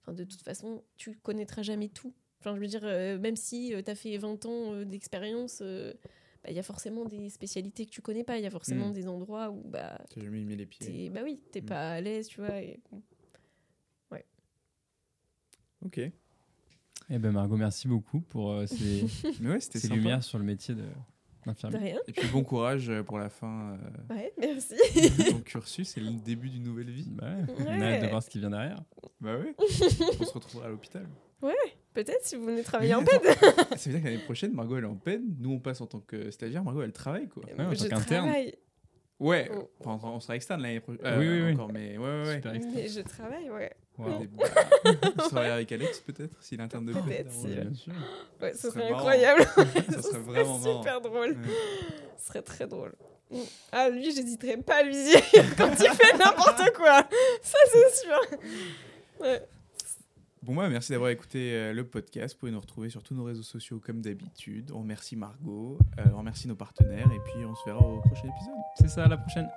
enfin, de toute façon, tu connaîtras jamais tout. Enfin, je veux dire, même si tu as fait 20 ans d'expérience, bah, il y a forcément des spécialités que tu connais pas. Il y a forcément Mm. des endroits où bah, T'as jamais mis les pieds. bah oui, t'es Mm. pas à l'aise, tu vois. Et... Ok. Eh ben Margot, merci beaucoup pour euh, ces, *laughs* ouais, ces lumières sur le métier de- De d'infirmier. rien. Et puis bon courage euh, pour la fin euh, Ouais, merci. de ton cursus et le début d'une nouvelle vie. Bah ouais, On a hâte Ouais. de voir ce qui vient derrière. Bah ouais. *laughs* On se retrouvera à l'hôpital. Peut-être si vous venez travailler en paix. Ça veut dire que l'année prochaine, Margot elle est en peine. Nous on passe en tant que stagiaire. Margot elle travaille quoi. Ouais, en tant je qu'interne. travaille. Ouais. Oh. Enfin, on sera externe l'année prochaine. Oui, oui, oui. Encore, mais ouais, ouais, ouais. Mais je travaille, ouais. Wow. Bah, tu travailleras avec Alex peut-être s'il est interne de paix. Peut-être, ouais. euh, Bien sûr. Ouais, ce serait incroyable. *laughs* Ça serait vraiment marrant. super drôle. Ouais. Ce serait très drôle. Ah, lui, j'hésiterais pas à lui dire *laughs* quand il fait n'importe quoi. Ça, c'est sûr. Ouais. Bon, moi, merci d'avoir écouté euh, le podcast. Vous pouvez nous retrouver sur tous nos réseaux sociaux comme d'habitude. On remercie Margot, euh, on remercie nos partenaires et puis on se verra au prochain épisode. C'est ça, à la prochaine.